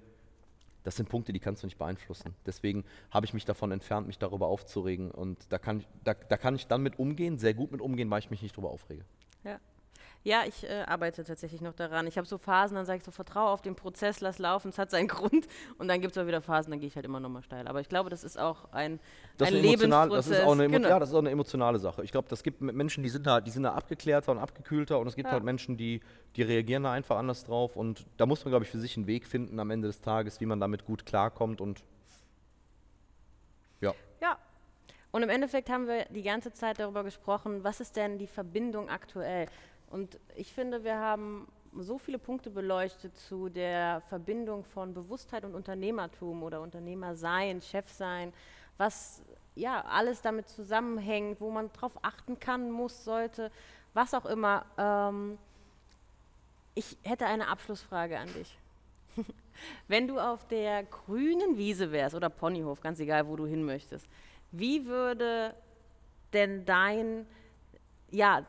das sind Punkte, die kannst du nicht beeinflussen. Deswegen habe ich mich davon entfernt, mich darüber aufzuregen. Und da kann, ich, da, da kann ich dann mit umgehen, sehr gut mit umgehen, weil ich mich nicht darüber aufrege. Ja. Ja, ich äh, arbeite tatsächlich noch daran. Ich habe so Phasen, dann sage ich so, vertraue auf den Prozess, lass laufen, es hat seinen Grund. Und dann gibt es auch wieder Phasen, dann gehe ich halt immer nochmal steil. Aber ich glaube, das ist auch ein, das ein Lebensprozess. Das ist auch eine, genau. Ja, das ist auch eine emotionale Sache. Ich glaube, das gibt Menschen, die sind da, die sind da abgeklärter und abgekühlter und es gibt ja. halt Menschen, die, die reagieren da einfach anders drauf. Und da muss man, glaube ich, für sich einen Weg finden am Ende des Tages, wie man damit gut klarkommt und ja. Ja, und im Endeffekt haben wir die ganze Zeit darüber gesprochen, was ist denn die Verbindung aktuell? Und ich finde, wir haben so viele Punkte beleuchtet zu der Verbindung von Bewusstheit und Unternehmertum oder Unternehmersein, Chefsein, was ja alles damit zusammenhängt, wo man drauf achten kann, muss, sollte, was auch immer. Ähm, ich hätte eine Abschlussfrage an dich. Wenn du auf der grünen Wiese wärst oder Ponyhof, ganz egal, wo du hin möchtest, wie würde denn dein, ja,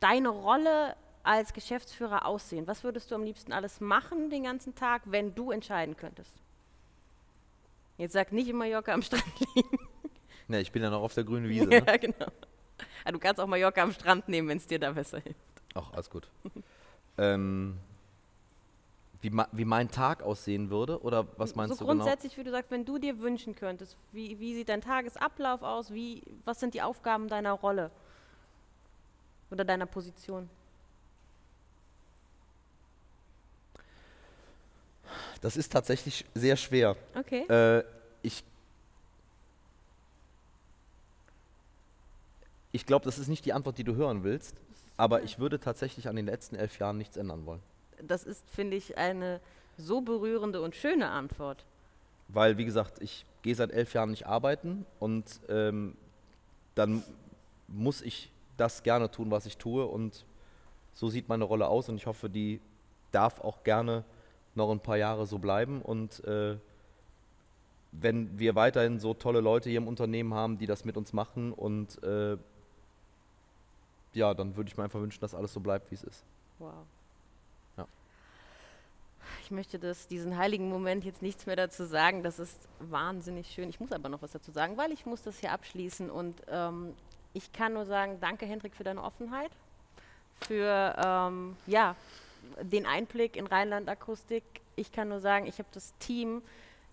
deine Rolle als Geschäftsführer aussehen? Was würdest du am liebsten alles machen den ganzen Tag, wenn du entscheiden könntest? Jetzt sag nicht in Mallorca am Strand liegen. Ne, ich bin ja noch auf der grünen Wiese. Ne? ja, genau. Ja, du kannst auch Mallorca am Strand nehmen, wenn es dir da besser hilft. Ach, alles gut. ähm, wie, wie, mein Tag aussehen würde? Oder was meinst so du genau? grundsätzlich, wie du sagst, wenn du dir wünschen könntest, wie, wie sieht dein Tagesablauf aus? Wie, was sind die Aufgaben deiner Rolle? Oder deiner Position? Das ist tatsächlich sehr schwer. Okay. Äh, ich ich glaube, das ist nicht die Antwort, die du hören willst, aber ich würde tatsächlich an den letzten elf Jahren nichts ändern wollen. Das ist, finde ich, eine so berührende und schöne Antwort. Weil, wie gesagt, ich gehe seit elf Jahren nicht arbeiten und ähm, dann muss ich das gerne tun, was ich tue. Und so sieht meine Rolle aus und ich hoffe, die darf auch gerne noch ein paar Jahre so bleiben. Und äh, wenn wir weiterhin so tolle Leute hier im Unternehmen haben, die das mit uns machen und äh, ja, dann würde ich mir einfach wünschen, dass alles so bleibt, wie es ist. Wow. Ja. Ich möchte das, diesen heiligen Moment jetzt nichts mehr dazu sagen. Das ist wahnsinnig schön. Ich muss aber noch was dazu sagen, weil ich muss das hier abschließen und ähm, ich kann nur sagen, danke Hendrik für deine Offenheit, für ähm, ja, den Einblick in Rheinland-Akustik. Ich kann nur sagen, ich habe das Team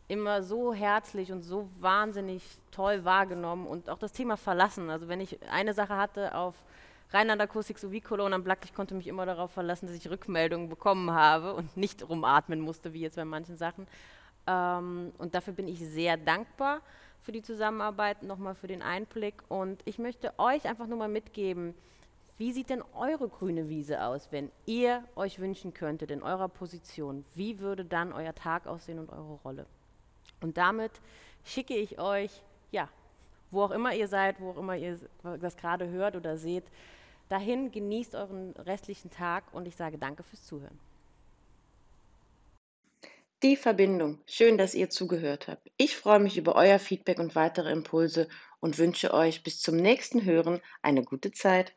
immer so herzlich und so wahnsinnig toll wahrgenommen und auch das Thema verlassen. Also wenn ich eine Sache hatte auf Rheinland-Akustik sowie Cologne am Black, ich konnte mich immer darauf verlassen, dass ich Rückmeldungen bekommen habe und nicht rumatmen musste, wie jetzt bei manchen Sachen. Ähm, und dafür bin ich sehr dankbar für die Zusammenarbeit, nochmal für den Einblick. Und ich möchte euch einfach nur mal mitgeben, wie sieht denn eure grüne Wiese aus, wenn ihr euch wünschen könntet in eurer Position? Wie würde dann euer Tag aussehen und eure Rolle? Und damit schicke ich euch, ja, wo auch immer ihr seid, wo auch immer ihr das gerade hört oder seht, dahin genießt euren restlichen Tag und ich sage danke fürs Zuhören. Die Verbindung. Schön, dass ihr zugehört habt. Ich freue mich über euer Feedback und weitere Impulse und wünsche euch bis zum nächsten Hören eine gute Zeit.